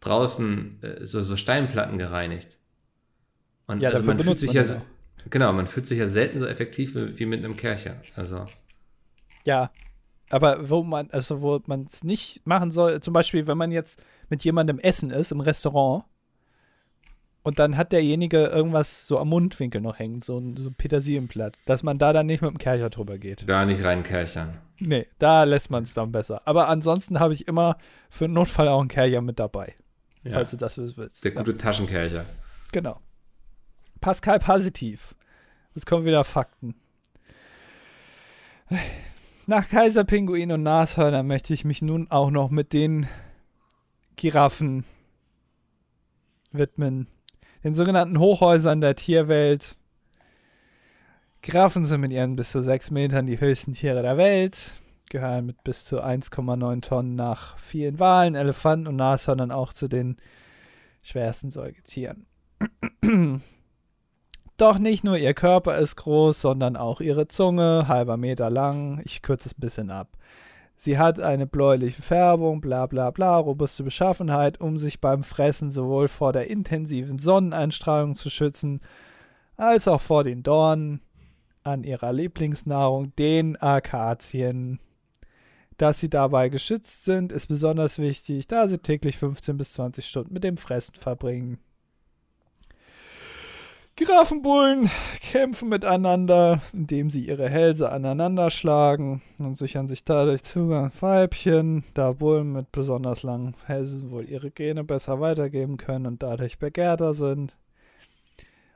draußen äh, so, so Steinplatten gereinigt. Und Ja, also man fühlt sich man ja, auch. genau, man fühlt sich ja selten so effektiv wie, wie mit einem Kercher. Also, Ja, aber wo man, also wo man es nicht machen soll, zum Beispiel, wenn man jetzt mit jemandem essen ist im Restaurant und dann hat derjenige irgendwas so am Mundwinkel noch hängen, so ein, so ein Petersilienblatt, dass man da dann nicht mit dem Kercher drüber geht. da nicht rein Kerchern. Nee, da lässt man es dann besser. Aber ansonsten habe ich immer für einen Notfall auch einen Kercher mit dabei, Ja. falls du das willst. Der Ja, gute Taschenkercher. genau. Pascal Positiv. Jetzt kommen wieder Fakten. Nach Kaiserpinguin und Nashörner möchte ich mich nun auch noch mit den Giraffen widmen. Den sogenannten Hochhäusern der Tierwelt. Giraffen sind mit ihren bis zu 6 Metern die höchsten Tiere der Welt. Gehören mit bis zu 1,9 Tonnen nach vielen Walen, Elefanten und Nashörnern auch zu den schwersten Säugetieren. <clears throat> Doch nicht nur ihr Körper ist groß, sondern auch ihre Zunge, halber Meter lang. Ich kürze es ein bisschen ab. Sie hat eine bläuliche Färbung, bla bla bla, robuste Beschaffenheit, um sich beim Fressen sowohl vor der intensiven Sonneneinstrahlung zu schützen, als auch vor den Dornen an ihrer Lieblingsnahrung, den Akazien. Dass sie dabei geschützt sind, ist besonders wichtig, da sie täglich 15 bis 20 Stunden mit dem Fressen verbringen. Giraffenbullen kämpfen miteinander, indem sie ihre Hälse aneinander schlagen und sichern sich dadurch Zugang Weibchen, da Bullen mit besonders langen Hälsen wohl ihre Gene besser weitergeben können und dadurch begehrter sind.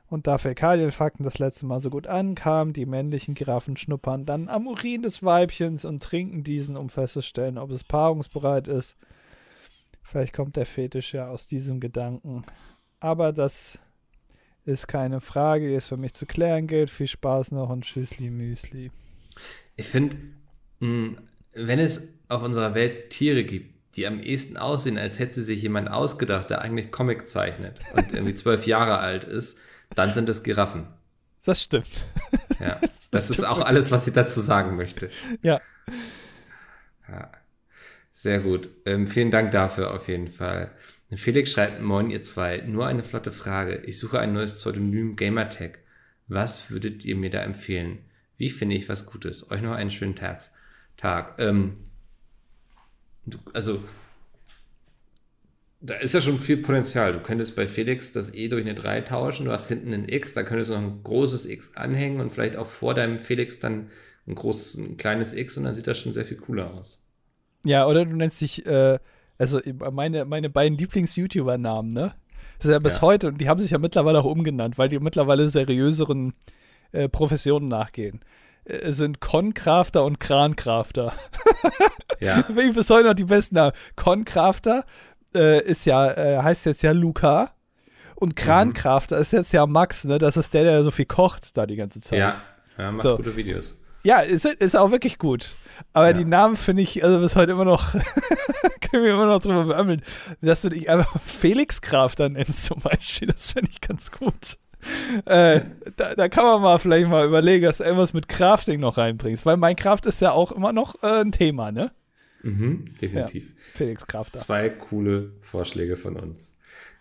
Und da Fäkalienfakten das letzte Mal so gut ankamen, die männlichen Giraffen schnuppern dann am Urin des Weibchens und trinken diesen, um festzustellen, ob es paarungsbereit ist. Vielleicht kommt der Fetisch ja aus diesem Gedanken. Aber das ist keine Frage, die es für mich zu klären gilt. Viel Spaß noch und Tschüssli Müsli. Ich finde, wenn es auf unserer Welt Tiere gibt, die am ehesten aussehen, als hätte sich jemand ausgedacht, der eigentlich Comic zeichnet und <laughs> irgendwie zwölf Jahre alt ist, dann sind es Giraffen. Das stimmt. Ja, <laughs> das ist auch alles, was ich dazu sagen möchte. Ja. Ja. Sehr gut. Ähm, vielen Dank dafür auf jeden Fall. Felix schreibt, moin ihr zwei, nur eine flotte Frage. Ich suche ein neues Pseudonym Gamertag. Was würdet ihr mir da empfehlen? Wie finde ich was Gutes? Euch noch einen schönen Tags Tag. Ähm, also, da ist ja schon viel Potenzial. Du könntest bei Felix das E durch eine 3 tauschen, du hast hinten ein X, da könntest du noch ein großes X anhängen und vielleicht auch vor deinem Felix dann ein großes, ein kleines X und dann sieht das schon sehr viel cooler aus. Ja, oder du nennst dich, äh, also meine, meine beiden Lieblings-YouTuber-Namen, ne? Das ist ja bis Ja. heute, und die haben sich ja mittlerweile auch umgenannt, weil die mittlerweile seriöseren äh, Professionen nachgehen. Äh, sind Concrafter und Krancrafter. <laughs> Ja, Finde ich bis heute noch die besten Namen. Concrafter äh, ist ja, äh, heißt jetzt ja Luca. Und Krancrafter ist jetzt ja Max, ne? Das ist der, der so viel kocht da die ganze Zeit. ja, ja macht So. gute Videos. Ja, ist, ist auch wirklich gut. Aber Ja. die Namen finde ich, also bis heute immer noch, <laughs> können wir immer noch drüber beömmeln, dass du dich einfach Felix Crafter nennst zum Beispiel. Das finde ich ganz gut. Äh, da, da kann man mal vielleicht mal überlegen, dass du irgendwas mit Crafting noch reinbringst, weil Minecraft ist ja auch immer noch äh, ein Thema, ne? Mhm, definitiv. Felix Crafter. Zwei coole Vorschläge von uns.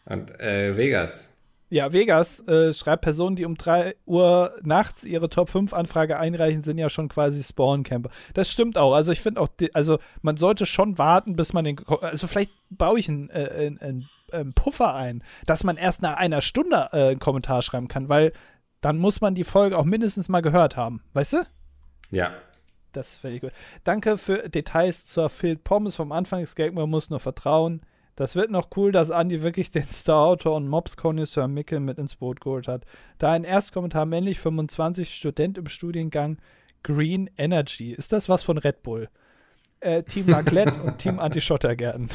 Und äh, Vegas. Ja, Vegas äh, schreibt Personen, die um 3 Uhr nachts ihre Top 5 Anfrage einreichen, sind ja schon quasi Spawn-Camper. Das stimmt auch. Also ich finde auch, die, also man sollte schon warten, bis man den, also vielleicht baue ich einen, äh, einen, einen, Puffer ein, dass man erst nach einer Stunde äh, einen Kommentar schreiben kann, weil dann muss man die Folge auch mindestens mal gehört haben. Weißt du? Ja, Das finde ich gut. Danke für Details zur Filled Pommes vom Anfang. Escape Man muss nur vertrauen. Das wird noch cool, dass Andy wirklich den Star-Autor und Mobs-Konnoisseur Mickel mit ins Boot geholt hat. Da ein Erstkommentar männlich 25 Student im Studiengang Green Energy. Ist das was von Red Bull? Äh, Team Raclette <laughs> und Team Anti-Schottergärten.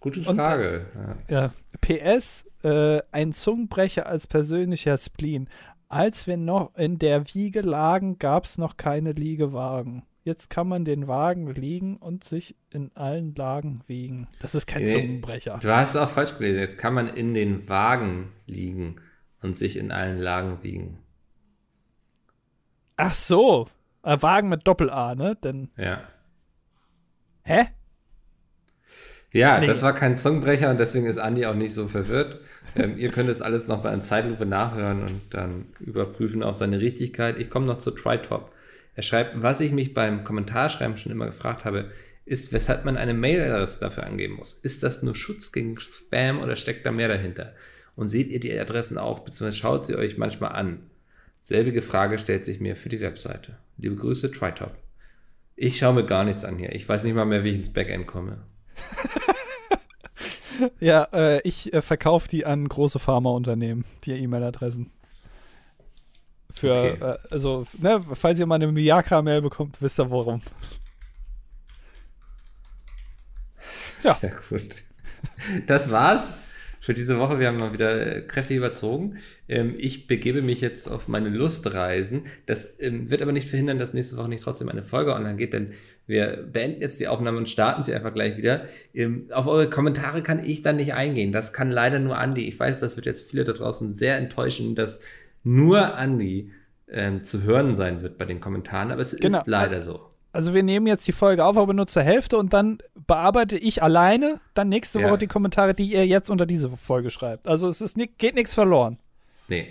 Gute Und, Frage. Ja. PS, äh, ein Zungenbrecher als persönlicher Spleen. Als wir noch in der Wiege lagen, gab es noch keine Liegewagen. Jetzt kann man den Wagen liegen und sich in allen Lagen wiegen. Das ist kein Nee, Zungenbrecher. Du hast es auch falsch gelesen. Jetzt kann man in den Wagen liegen und sich in allen Lagen wiegen. Ach so. Äh, Wagen mit Doppel-A, ne? Denn, Ja. hä? Ja, Nee. das war kein Zungenbrecher und deswegen ist Andi auch nicht so verwirrt. Ähm, ihr könnt es alles noch mal in Zeitlupe nachhören und dann überprüfen auf seine Richtigkeit. Ich komme noch zu TriTop. Er schreibt, was ich mich beim Kommentarschreiben schon immer gefragt habe, ist, weshalb man eine Mailadresse dafür angeben muss. Ist das nur Schutz gegen Spam oder steckt da mehr dahinter? Und seht ihr die Adressen auch, beziehungsweise schaut sie euch manchmal an? Selbige Frage stellt sich mir für die Webseite. Liebe Grüße, TriTop. Ich schaue mir gar nichts an hier. Ich weiß nicht mal mehr, wie ich ins Backend komme. <laughs> Ja, äh, ich äh, verkaufe die an große Pharmaunternehmen, die E-Mail-Adressen. Für, Okay. äh, also, ne, falls ihr mal eine Viagra-Mail bekommt, wisst ihr warum. Ja. Sehr gut. Das war's für diese Woche. Wir haben mal wieder äh, kräftig überzogen. Ähm, ich begebe mich jetzt auf meine Lustreisen. Das ähm, wird aber nicht verhindern, dass nächste Woche nicht trotzdem eine Folge online geht, denn wir beenden jetzt die Aufnahme und starten sie einfach gleich wieder. Ähm, auf eure Kommentare kann ich dann nicht eingehen. Das kann leider nur Andi. Ich weiß, das wird jetzt viele da draußen sehr enttäuschen, dass nur Andi ähm, zu hören sein wird bei den Kommentaren, aber es Genau. ist leider so. Also, wir nehmen jetzt die Folge auf, aber nur zur Hälfte und dann bearbeite ich alleine dann nächste Ja. Woche die Kommentare, die ihr jetzt unter diese Folge schreibt. Also, es ist geht nichts verloren. Nee.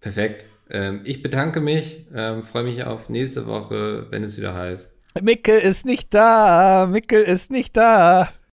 Perfekt. Ähm, ich bedanke mich, ähm, freue mich auf nächste Woche, wenn es wieder heißt. Mickel ist nicht da, Mickel ist nicht da.